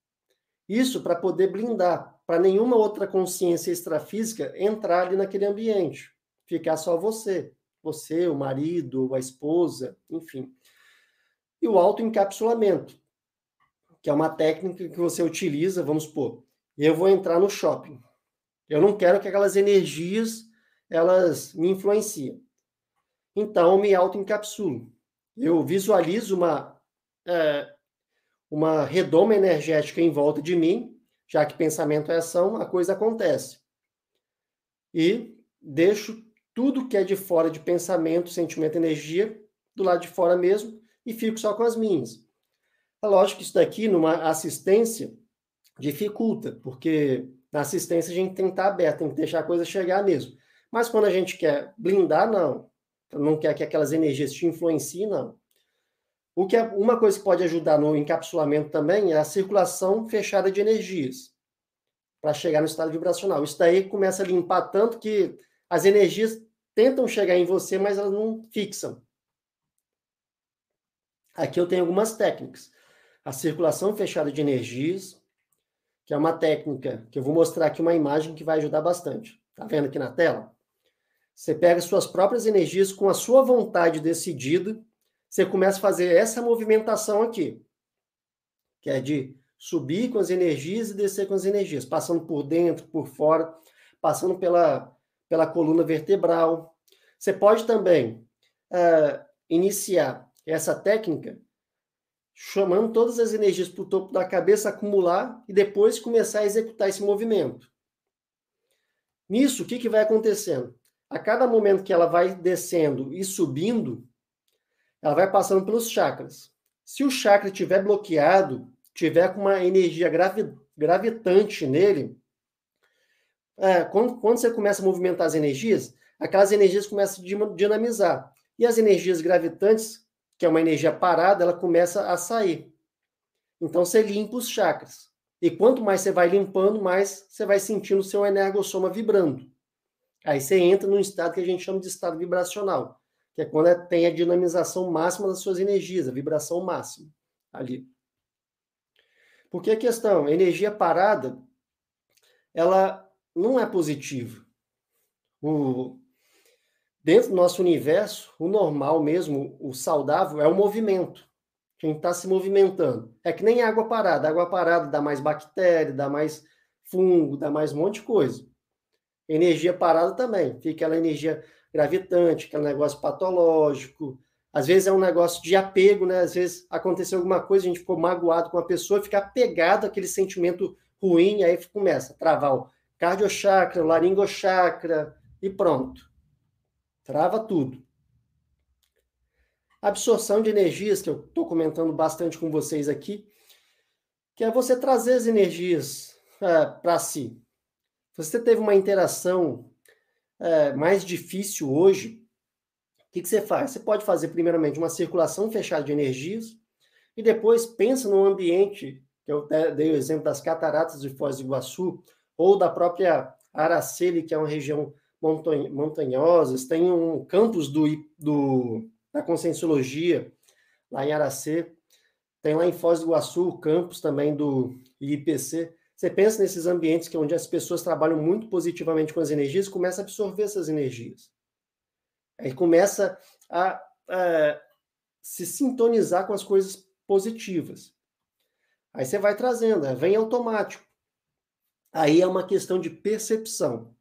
Isso para poder blindar, para nenhuma outra consciência extrafísica entrar ali naquele ambiente. Ficar só você. Você, o marido, a esposa, enfim. E o autoencapsulamento, que é uma técnica que você utiliza, vamos supor, eu vou entrar no shopping. Eu não quero que aquelas energias elas me influenciem. Então, eu me autoencapsulo. Eu visualizo uma é, uma redoma energética em volta de mim, já que pensamento é ação, a coisa acontece. E deixo tudo que é de fora de pensamento, sentimento, energia, do lado de fora mesmo, e fico só com as minhas. É lógico que isso daqui, numa assistência, dificulta, porque na assistência a gente tem que estar aberto, tem que deixar a coisa chegar mesmo. Mas quando a gente quer blindar, não. Não quer que aquelas energias te influenciem, não. O que é, uma coisa que pode ajudar no encapsulamento também é a circulação fechada de energias para chegar no estado vibracional. Isso daí começa a limpar tanto que as energias tentam chegar em você, mas elas não fixam. Aqui eu tenho algumas técnicas. A circulação fechada de energias, que é uma técnica que eu vou mostrar aqui uma imagem que vai ajudar bastante. Tá vendo aqui na tela? Você pega suas próprias energias com a sua vontade decidida você começa a fazer essa movimentação aqui, que é de subir com as energias e descer com as energias, passando por dentro, por fora, passando pela, pela coluna vertebral. Você pode também uh, iniciar essa técnica chamando todas as energias para o topo da cabeça, acumular e depois começar a executar esse movimento. Nisso, o que, que vai acontecendo? A cada momento que ela vai descendo e subindo, ela vai passando pelos chakras. Se o chakra estiver bloqueado, tiver com uma energia gravi, gravitante nele, é, quando, quando você começa a movimentar as energias, aquelas energias começam a dinamizar. E as energias gravitantes, que é uma energia parada, ela começa a sair. Então você limpa os chakras. E quanto mais você vai limpando, mais você vai sentindo o seu energossoma vibrando. Aí você entra num estado que a gente chama de estado vibracional que é quando é, tem a dinamização máxima das suas energias, a vibração máxima ali. Porque a questão, energia parada, ela não é positiva. O, dentro do nosso universo, o normal mesmo, o saudável, é o movimento. Quem está se movimentando. É que nem água parada. Água parada dá mais bactéria, dá mais fungo, dá mais um monte de coisa. Energia parada também. Fica aquela energia gravitante, aquele negócio patológico. Às vezes é um negócio de apego, né? Às vezes aconteceu alguma coisa, a gente ficou magoado com a pessoa, fica apegado àquele sentimento ruim, aí começa a travar o cardiochakra, o laringochakra e pronto. Trava tudo. Absorção de energias, que eu estou comentando bastante com vocês aqui, que é você trazer as energias é, para si. Você teve uma interação é, mais difícil hoje, o que, que você faz? Você pode fazer, primeiramente, uma circulação fechada de energias, e depois pensa no ambiente, que eu dei o exemplo das cataratas de Foz do Iguaçu, ou da própria Araceli, que é uma região montanhosa, tem um campus do, do, da Conscienciologia, lá em Aracê, Tem lá em Foz do Iguaçu, o campus também do IPC. Você pensa nesses ambientes que onde as pessoas trabalham muito positivamente com as energias, começa a absorver essas energias. Aí começa a, a se sintonizar com as coisas positivas. Aí você vai trazendo, né? vem automático. Aí é uma questão de percepção.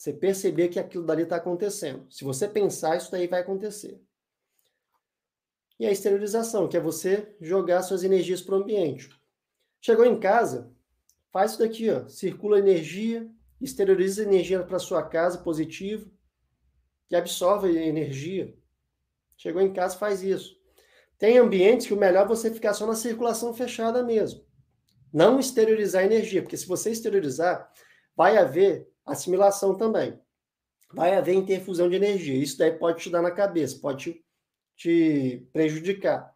Você perceber que aquilo dali está acontecendo. Se você pensar, isso daí vai acontecer. E a exteriorização, que é você jogar suas energias para o ambiente. Chegou em casa, faz isso daqui, ó. Circula energia, exterioriza energia para sua casa positivo, que absorve energia. Chegou em casa, faz isso. Tem ambientes que o melhor é você ficar só na circulação fechada mesmo. Não exteriorizar energia, porque se você exteriorizar, vai haver assimilação também. Vai haver interfusão de energia. Isso daí pode te dar na cabeça, pode te, prejudicar.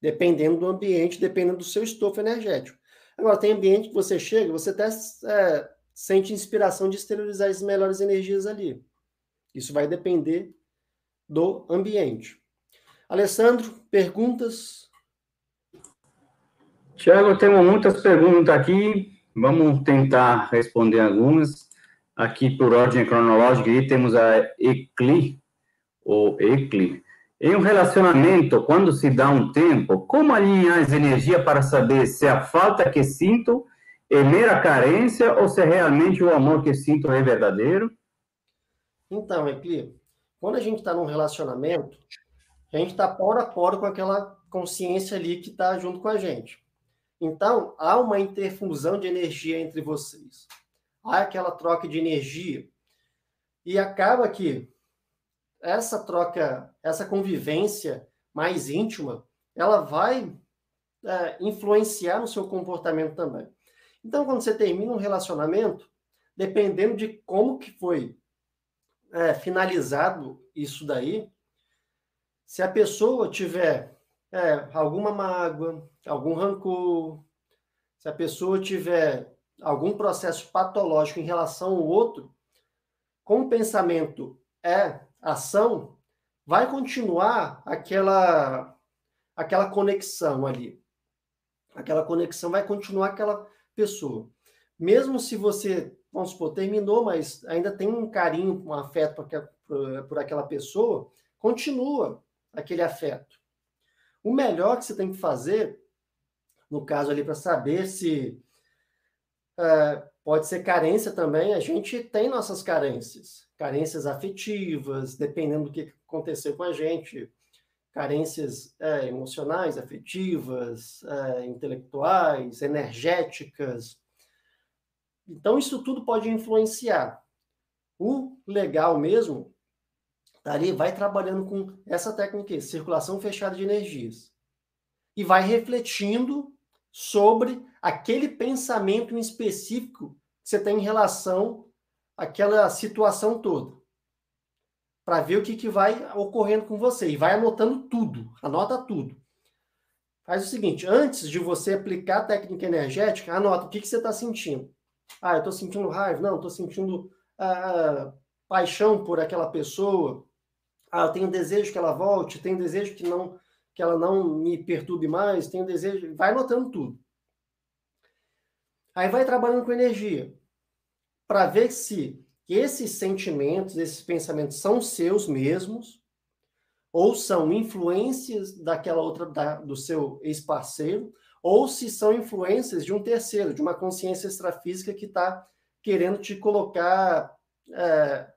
Dependendo do ambiente, dependendo do seu estofo energético. Agora, tem ambiente que você chega, você até é, sente inspiração de exteriorizar as melhores energias ali. Isso vai depender do ambiente. Alessandro, perguntas? Tiago, temos muitas perguntas aqui. Vamos tentar responder algumas. Aqui, por ordem cronológica, aí temos a Ecli, ou Ecli. Em um relacionamento, quando se dá um tempo, como alinhar as energias para saber se a falta que sinto é mera carência ou se realmente o amor que sinto é verdadeiro? Então, Ecli, quando a gente está num relacionamento, a gente está poro a poro com aquela consciência ali que está junto com a gente. Então, há uma interfusão de energia entre vocês há aquela troca de energia. E acaba que essa troca, essa convivência mais íntima, ela vai é, influenciar no seu comportamento também. Então, quando você termina um relacionamento, dependendo de como que foi é, finalizado isso daí, se a pessoa tiver é, alguma mágoa, algum rancor, se a pessoa tiver algum processo patológico em relação ao outro, como o pensamento é ação, vai continuar aquela aquela conexão ali. Aquela conexão vai continuar aquela pessoa. Mesmo se você, vamos supor, terminou, mas ainda tem um carinho, um afeto por aquela pessoa, continua aquele afeto. O melhor que você tem que fazer, no caso ali, para saber se é, pode ser carência também, a gente tem nossas carências, carências afetivas, dependendo do que aconteceu com a gente, carências é, emocionais, afetivas, é, intelectuais, energéticas. Então, isso tudo pode influenciar. O legal mesmo, tá ali, vai trabalhando com essa técnica, circulação fechada de energias. E vai refletindo sobre aquele pensamento em específico que você tem em relação àquela situação toda. Para ver o que, que vai ocorrendo com você. E vai anotando tudo, anota tudo. Faz o seguinte: antes de você aplicar a técnica energética, anota o que, que você está sentindo. Ah, eu estou sentindo raiva. Não, estou sentindo ah, paixão por aquela pessoa. Ah, eu tenho desejo que ela volte, tenho desejo que não que ela não me perturbe mais, tenho desejo. Vai anotando tudo. Aí vai trabalhando com energia, para ver se esses sentimentos, esses pensamentos são seus mesmos, ou são influências daquela outra, da, do seu ex-parceiro, ou se são influências de um terceiro, de uma consciência extrafísica que está querendo te colocar, é,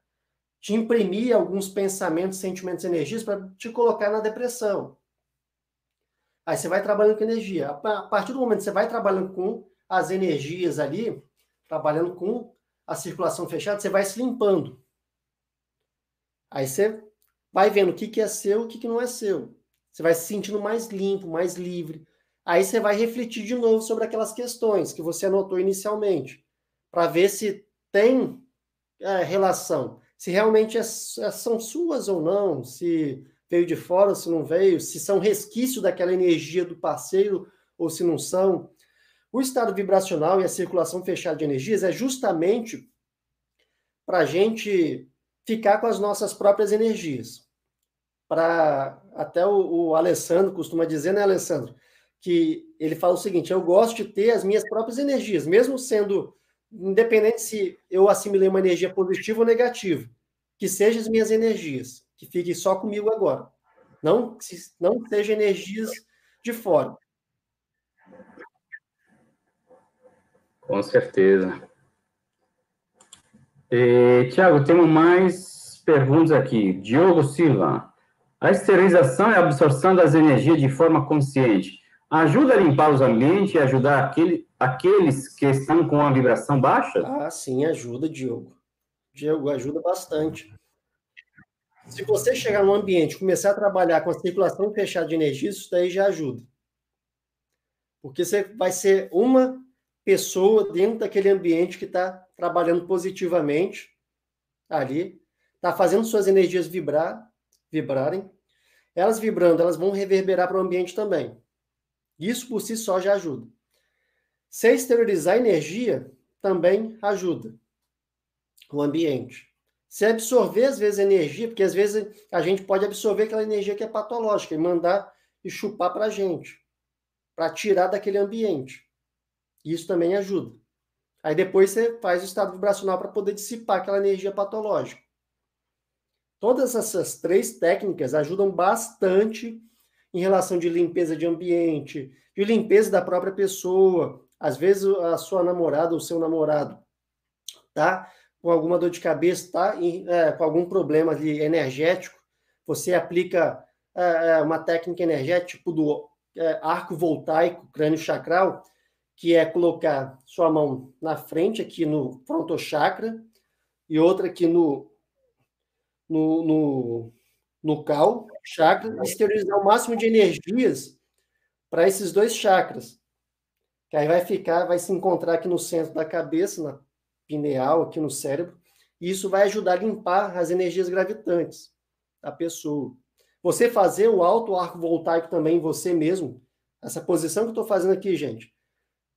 te imprimir alguns pensamentos, sentimentos, energias para te colocar na depressão. Aí você vai trabalhando com energia. A partir do momento que você vai trabalhando com as energias ali, trabalhando com a circulação fechada, você vai se limpando. Aí você vai vendo o que, que é seu e o que, que não é seu. Você vai se sentindo mais limpo, mais livre. Aí você vai refletir de novo sobre aquelas questões que você anotou inicialmente, para ver se tem é, relação, se realmente é, é, são suas ou não, se veio de fora se não veio, se são resquício daquela energia do parceiro ou se não são. O estado vibracional e a circulação fechada de energias é justamente para a gente ficar com as nossas próprias energias, para. Até o, o Alessandro costuma dizer, né, Alessandro? Que ele fala o seguinte: eu gosto de ter as minhas próprias energias, mesmo sendo. Independente se eu assimilei uma energia positiva ou negativa, que sejam as minhas energias, que fiquem só comigo agora. Não, não sejam energias de fora. Com certeza. E, Tiago, temos mais perguntas aqui. Diogo Silva. A esterilização e a absorção das energias de forma consciente ajuda a limpar os ambientes e ajudar aquele, aqueles que estão com a vibração baixa? Ah, sim, ajuda, Diogo. Diogo, ajuda bastante. Se você chegar num ambiente começar a trabalhar com a circulação fechada de energia, isso daí já ajuda. Porque você vai ser uma pessoa dentro daquele ambiente que está trabalhando positivamente ali, está fazendo suas energias vibrar, vibrarem. Elas vibrando, elas vão reverberar para o ambiente também. Isso por si só já ajuda. Se exteriorizar energia também ajuda o ambiente. Se absorver, às vezes, energia, porque às vezes a gente pode absorver aquela energia que é patológica e mandar e chupar para a gente, para tirar daquele ambiente. Isso também ajuda. Aí depois você faz o estado vibracional para poder dissipar aquela energia patológica. Todas essas três técnicas ajudam bastante em relação de limpeza de ambiente, de limpeza da própria pessoa. Às vezes a sua namorada ou seu namorado tá com alguma dor de cabeça, tá é, com algum problema ali energético, você aplica é, é, uma técnica energética tipo do é, arco voltaico crânio chakral, que é colocar sua mão na frente, aqui no frontochakra, e outra aqui no, no, no, no cal, chakra, e exteriorizar o máximo de energias para esses dois chakras. Que aí vai ficar, vai se encontrar aqui no centro da cabeça, na pineal, aqui no cérebro, e isso vai ajudar a limpar as energias gravitantes da pessoa. Você fazer o alto arco voltaico também você mesmo, essa posição que eu estou fazendo aqui, gente,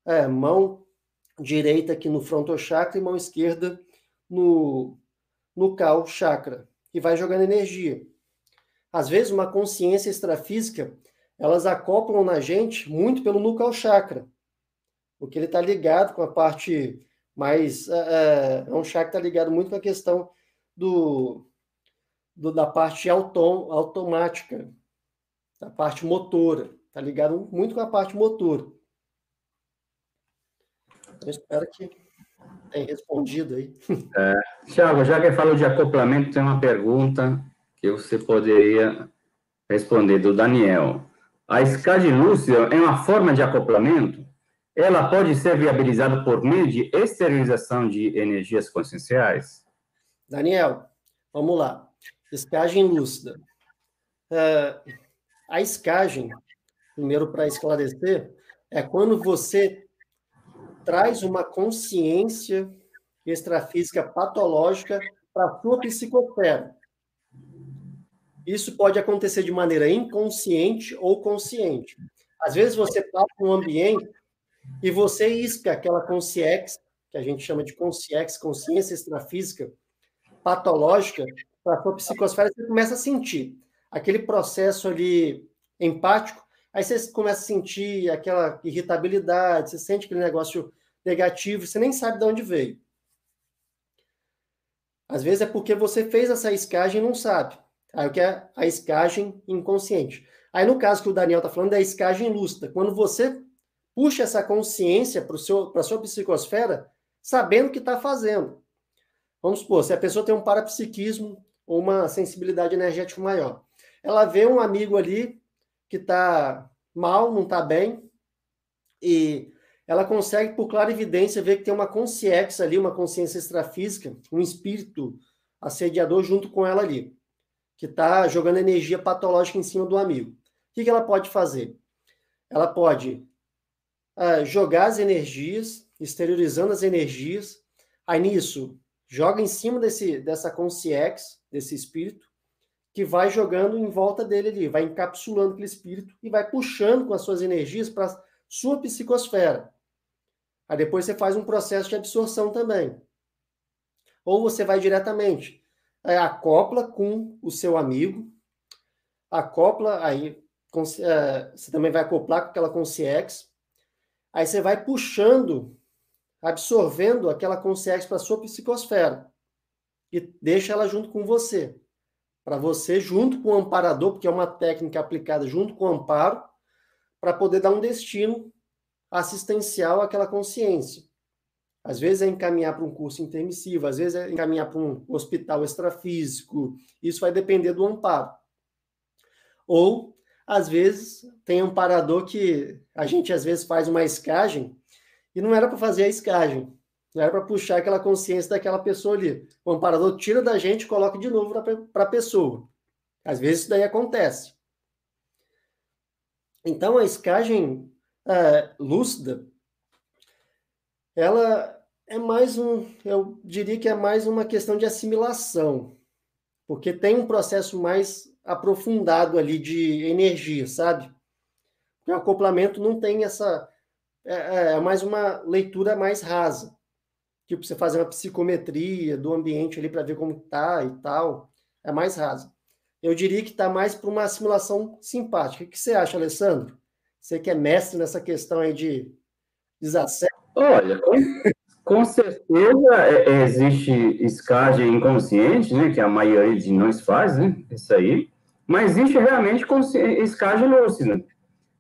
é, mão direita aqui no frontochakra e mão esquerda no, no cal chakra. E vai jogando energia. Às vezes, uma consciência extrafísica, elas acoplam na gente muito pelo nucal chakra. Porque ele está ligado com a parte mais... É, é, é um chakra que está ligado muito com a questão do, do da parte autom, automática, da parte motora. Está ligado muito com a parte motora. Eu espero que tenha respondido aí. É, Tiago, já que falou de acoplamento, tem uma pergunta que você poderia responder do Daniel. A escada lúcida é uma forma de acoplamento? Ela pode ser viabilizada por meio de esterilização de energias conscienciais? Daniel, vamos lá. Escagem lúcida. Uh, a escagem, primeiro para esclarecer, é quando você traz uma consciência extrafísica patológica para a sua psicosfera. Isso pode acontecer de maneira inconsciente ou consciente. Às vezes você passa um ambiente e você isca aquela consciência, que a gente chama de consciência, consciência extrafísica patológica, para a sua psicosfera, você começa a sentir aquele processo ali empático Aí você começa a sentir aquela irritabilidade, você sente aquele negócio negativo, você nem sabe de onde veio. Às vezes é porque você fez essa escagem e não sabe. Aí o que é a escagem inconsciente. Aí no caso que o Daniel está falando é a escagem lúcida. Quando você puxa essa consciência para a sua psicosfera, sabendo o que está fazendo. Vamos supor, se a pessoa tem um parapsiquismo ou uma sensibilidade energética maior, ela vê um amigo ali que está mal, não está bem, e ela consegue, por clara evidência, ver que tem uma consciência ali, uma consciência extrafísica, um espírito assediador junto com ela ali, que está jogando energia patológica em cima do amigo. O que, que ela pode fazer? Ela pode uh, jogar as energias, exteriorizando as energias, aí nisso, joga em cima desse, dessa consciência, desse espírito, que vai jogando em volta dele ali, vai encapsulando aquele espírito e vai puxando com as suas energias para sua psicosfera. Aí depois você faz um processo de absorção também. Ou você vai diretamente, é, acopla com o seu amigo, acopla, aí é, você também vai acoplar com aquela consciex, aí você vai puxando, absorvendo aquela consciex para sua psicosfera e deixa ela junto com você. Para você, junto com o amparador, porque é uma técnica aplicada junto com o amparo, para poder dar um destino assistencial àquela consciência. Às vezes é encaminhar para um curso intermissivo, às vezes é encaminhar para um hospital extrafísico. Isso vai depender do amparo. Ou, às vezes, tem amparador que a gente às vezes faz uma escagem e não era para fazer a escagem. Não era para puxar aquela consciência daquela pessoa ali. O amparador tira da gente e coloca de novo para a pessoa. Às vezes isso daí acontece. Então, a escagem é, lúcida, ela é mais um, eu diria que é mais uma questão de assimilação, porque tem um processo mais aprofundado ali de energia, sabe? O acoplamento não tem essa, é, é, é mais uma leitura mais rasa tipo você fazer uma psicometria do ambiente ali para ver como tá e tal, é mais rasa. Eu diria que está mais para uma assimilação simpática. O que você acha, Alessandro? Você que é mestre nessa questão aí de desassédio. Olha, com certeza é, é, existe escagem inconsciente, né, que a maioria de nós faz, né, isso aí, mas existe realmente escagem lúcida.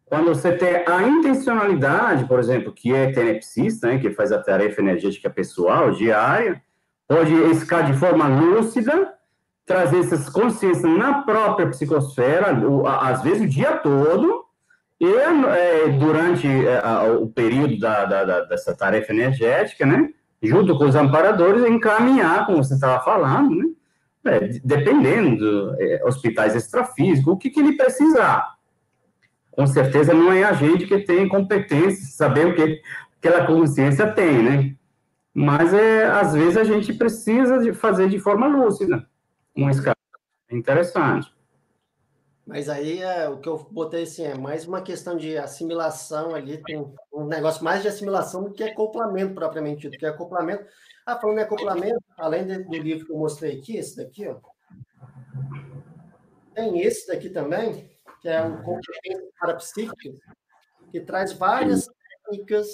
Quando você tem a intencionalidade, por exemplo, que é tenepsista, né, que faz a tarefa energética pessoal, diária, pode escar de forma lúcida, trazer essas consciências na própria psicosfera, às vezes o dia todo, e é, durante é, o período da, da, da, dessa tarefa energética, né, junto com os amparadores, encaminhar, como você estava falando, né, é, dependendo, é, hospitais extrafísicos, o que, que ele precisar com certeza não é a gente que tem competência, saber o que aquela consciência tem, né? Mas é, às vezes a gente precisa de fazer de forma lúcida uma escala. Interessante. Mas aí é, o que eu botei assim, é mais uma questão de assimilação ali, tem um negócio mais de assimilação do que acoplamento propriamente dito, porque acoplamento. Ah, falando em acoplamento, além do livro que eu mostrei aqui, esse daqui, ó. Tem esse daqui também, que é um competência parapsíquica, que traz várias técnicas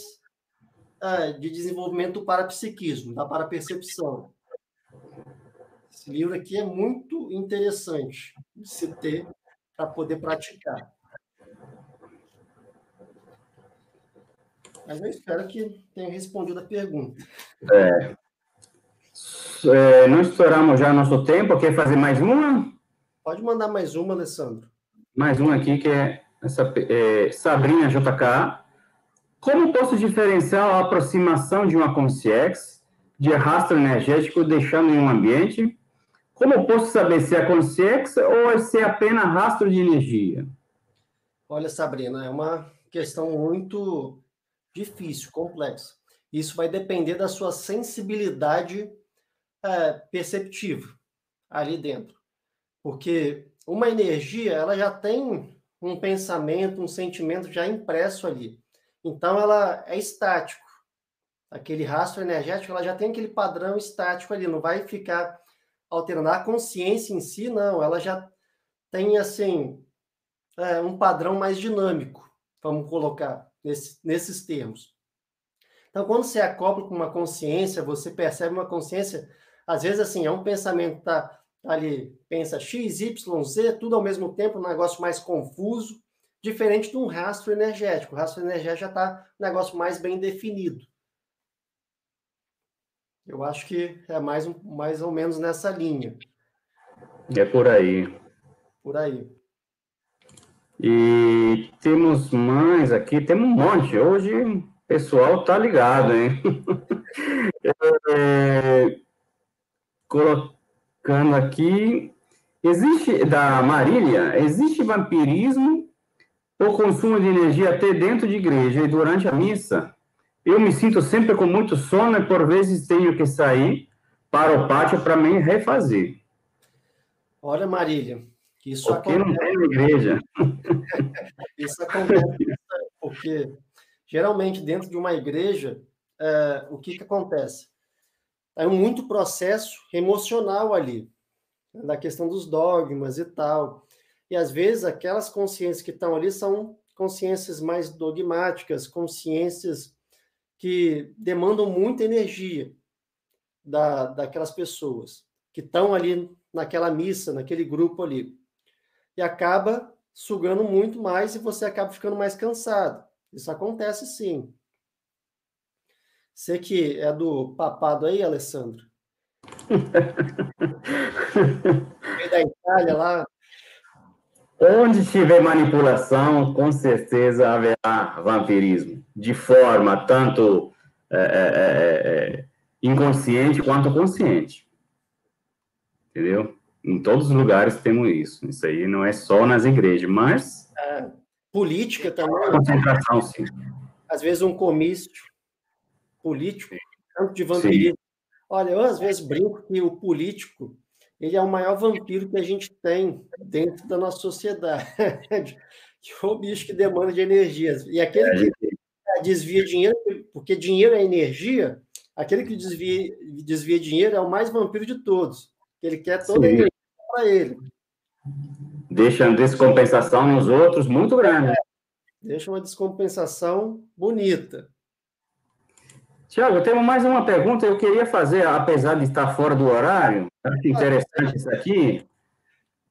uh, de desenvolvimento do parapsiquismo, da parapercepção. Esse livro aqui é muito interessante de se ter para poder praticar. Mas eu espero que tenha respondido a pergunta. É. É, não estouramos já nosso tempo. Quer fazer mais uma? Pode mandar mais uma, Alessandro mais um aqui que é, essa, é Sabrina JK. Como posso diferenciar a aproximação de uma consciex de rastro energético deixando em um ambiente? Como posso saber se é consciex ou se é apenas rastro de energia? Olha, Sabrina, é uma questão muito difícil, complexa. Isso vai depender da sua sensibilidade é, perceptiva ali dentro. Porque uma energia, ela já tem um pensamento, um sentimento já impresso ali. Então, ela é estático. Aquele rastro energético, ela já tem aquele padrão estático ali, não vai ficar alterando. A consciência em si, não, ela já tem, assim, é, um padrão mais dinâmico, vamos colocar nesse, nesses termos. Então, quando você acopla com uma consciência, você percebe uma consciência, às vezes, assim, é um pensamento que está ali pensa X, Y, Z, tudo ao mesmo tempo, um negócio mais confuso, diferente de um rastro energético. O rastro energético já está um negócio mais bem definido. Eu acho que é mais, mais ou menos nessa linha. É por aí. Por aí. E temos mais aqui, temos um monte. Hoje o pessoal tá ligado, hein? é, colocando aqui. Existe, da Marília, existe vampirismo ou consumo de energia até dentro de igreja e durante a missa? Eu me sinto sempre com muito sono e por vezes tenho que sair para o pátio para me refazer. Olha, Marília, isso porque acontece... não tem igreja. isso acontece porque geralmente dentro de uma igreja, é, o que, que acontece? É muito processo emocional ali, né, da questão dos dogmas e tal. E às vezes aquelas consciências que estão ali são consciências mais dogmáticas, consciências que demandam muita energia da, daquelas pessoas que estão ali naquela missa, naquele grupo ali. E acaba sugando muito mais e você acaba ficando mais cansado. Isso acontece sim. Você que é do papado aí, Alessandro? da Itália lá. Onde tiver manipulação, com certeza haverá vampirismo, de forma tanto é, é, é, é inconsciente quanto consciente. Entendeu? Em todos os lugares temos isso. Isso aí não é só nas igrejas, mas. É, política também. Concentração, sim. Às vezes um comício político, tanto de vampirismo. Sim. Olha, eu às vezes brinco que o político ele é o maior vampiro que a gente tem dentro da nossa sociedade. que é o bicho que demanda de energias. E aquele é, que desvia dinheiro, porque dinheiro é energia, aquele que desvia, desvia dinheiro é o mais vampiro de todos. Ele quer toda Sim. a energia para ele. Deixa uma descompensação nos outros muito grande. É, deixa uma descompensação bonita. Tiago, temos mais uma pergunta. Eu queria fazer, apesar de estar fora do horário, acho interessante isso aqui.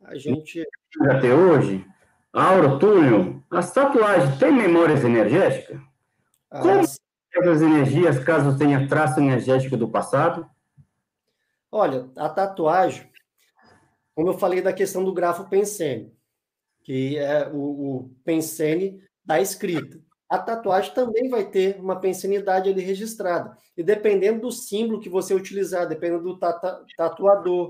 A gente. Até hoje. Auro, Túlio, as tatuagens têm memórias energéticas? Ah, Como as energias, caso tenha traço energético do passado? Olha, a tatuagem, como eu falei da questão do grafo pensene, que é o, o pensene da escrita a tatuagem também vai ter uma pensanidade ali registrada. E dependendo do símbolo que você utilizar, dependendo do tata, tatuador,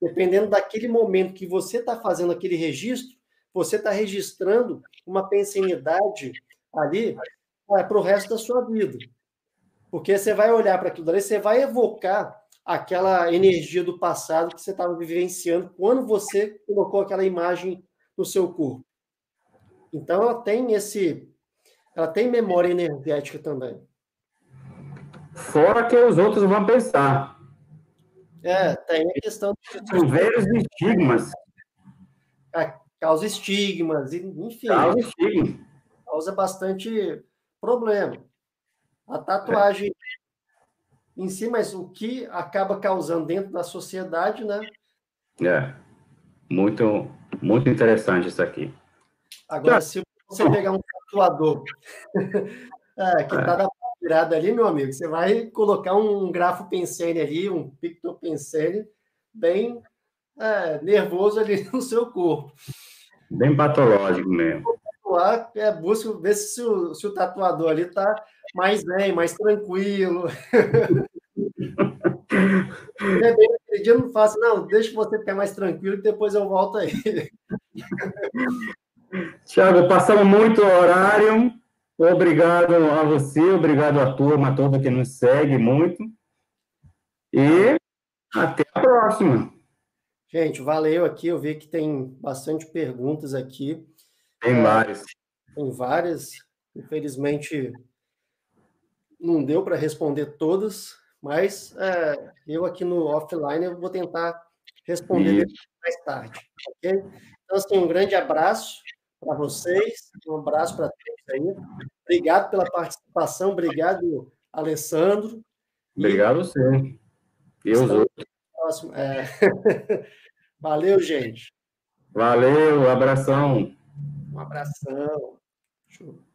dependendo daquele momento que você está fazendo aquele registro, você está registrando uma pensanidade ali é, para o resto da sua vida. Porque você vai olhar para aquilo ali, você vai evocar aquela energia do passado que você estava vivenciando quando você colocou aquela imagem no seu corpo. Então, ela tem esse ela tem memória energética também. Fora que os outros vão pensar. É, tem a questão. São velhos estigmas. É, causa estigmas, enfim. Causa estigma. Causa bastante problema. A tatuagem é. em si, mas o que acaba causando dentro da sociedade, né? É. Muito, muito interessante isso aqui. Agora, se você pegar um tatuador é, que está na virada ali, meu amigo, você vai colocar um grafo pensene ali, um picto pensene, bem é, nervoso ali no seu corpo. Bem patológico mesmo. Tatuar, é, busca ver se o, se o tatuador ali está mais bem, mais tranquilo. é bem, aquele dia eu não faço, não, deixa você ficar mais tranquilo e depois eu volto aí. Tiago, passamos muito horário. Obrigado a você, obrigado à turma toda que nos segue muito. E até a próxima. Gente, valeu aqui. Eu vi que tem bastante perguntas aqui. Tem é, várias. Tem várias. Infelizmente, não deu para responder todas, mas é, eu aqui no offline eu vou tentar responder mais tarde. Ok? Então, assim, um grande abraço para vocês. Um abraço para todos aí. Obrigado pela participação, obrigado, Alessandro. Obrigado, você. E os outros. Próximo. É... Valeu, gente. Valeu, abração. Um abração. Show.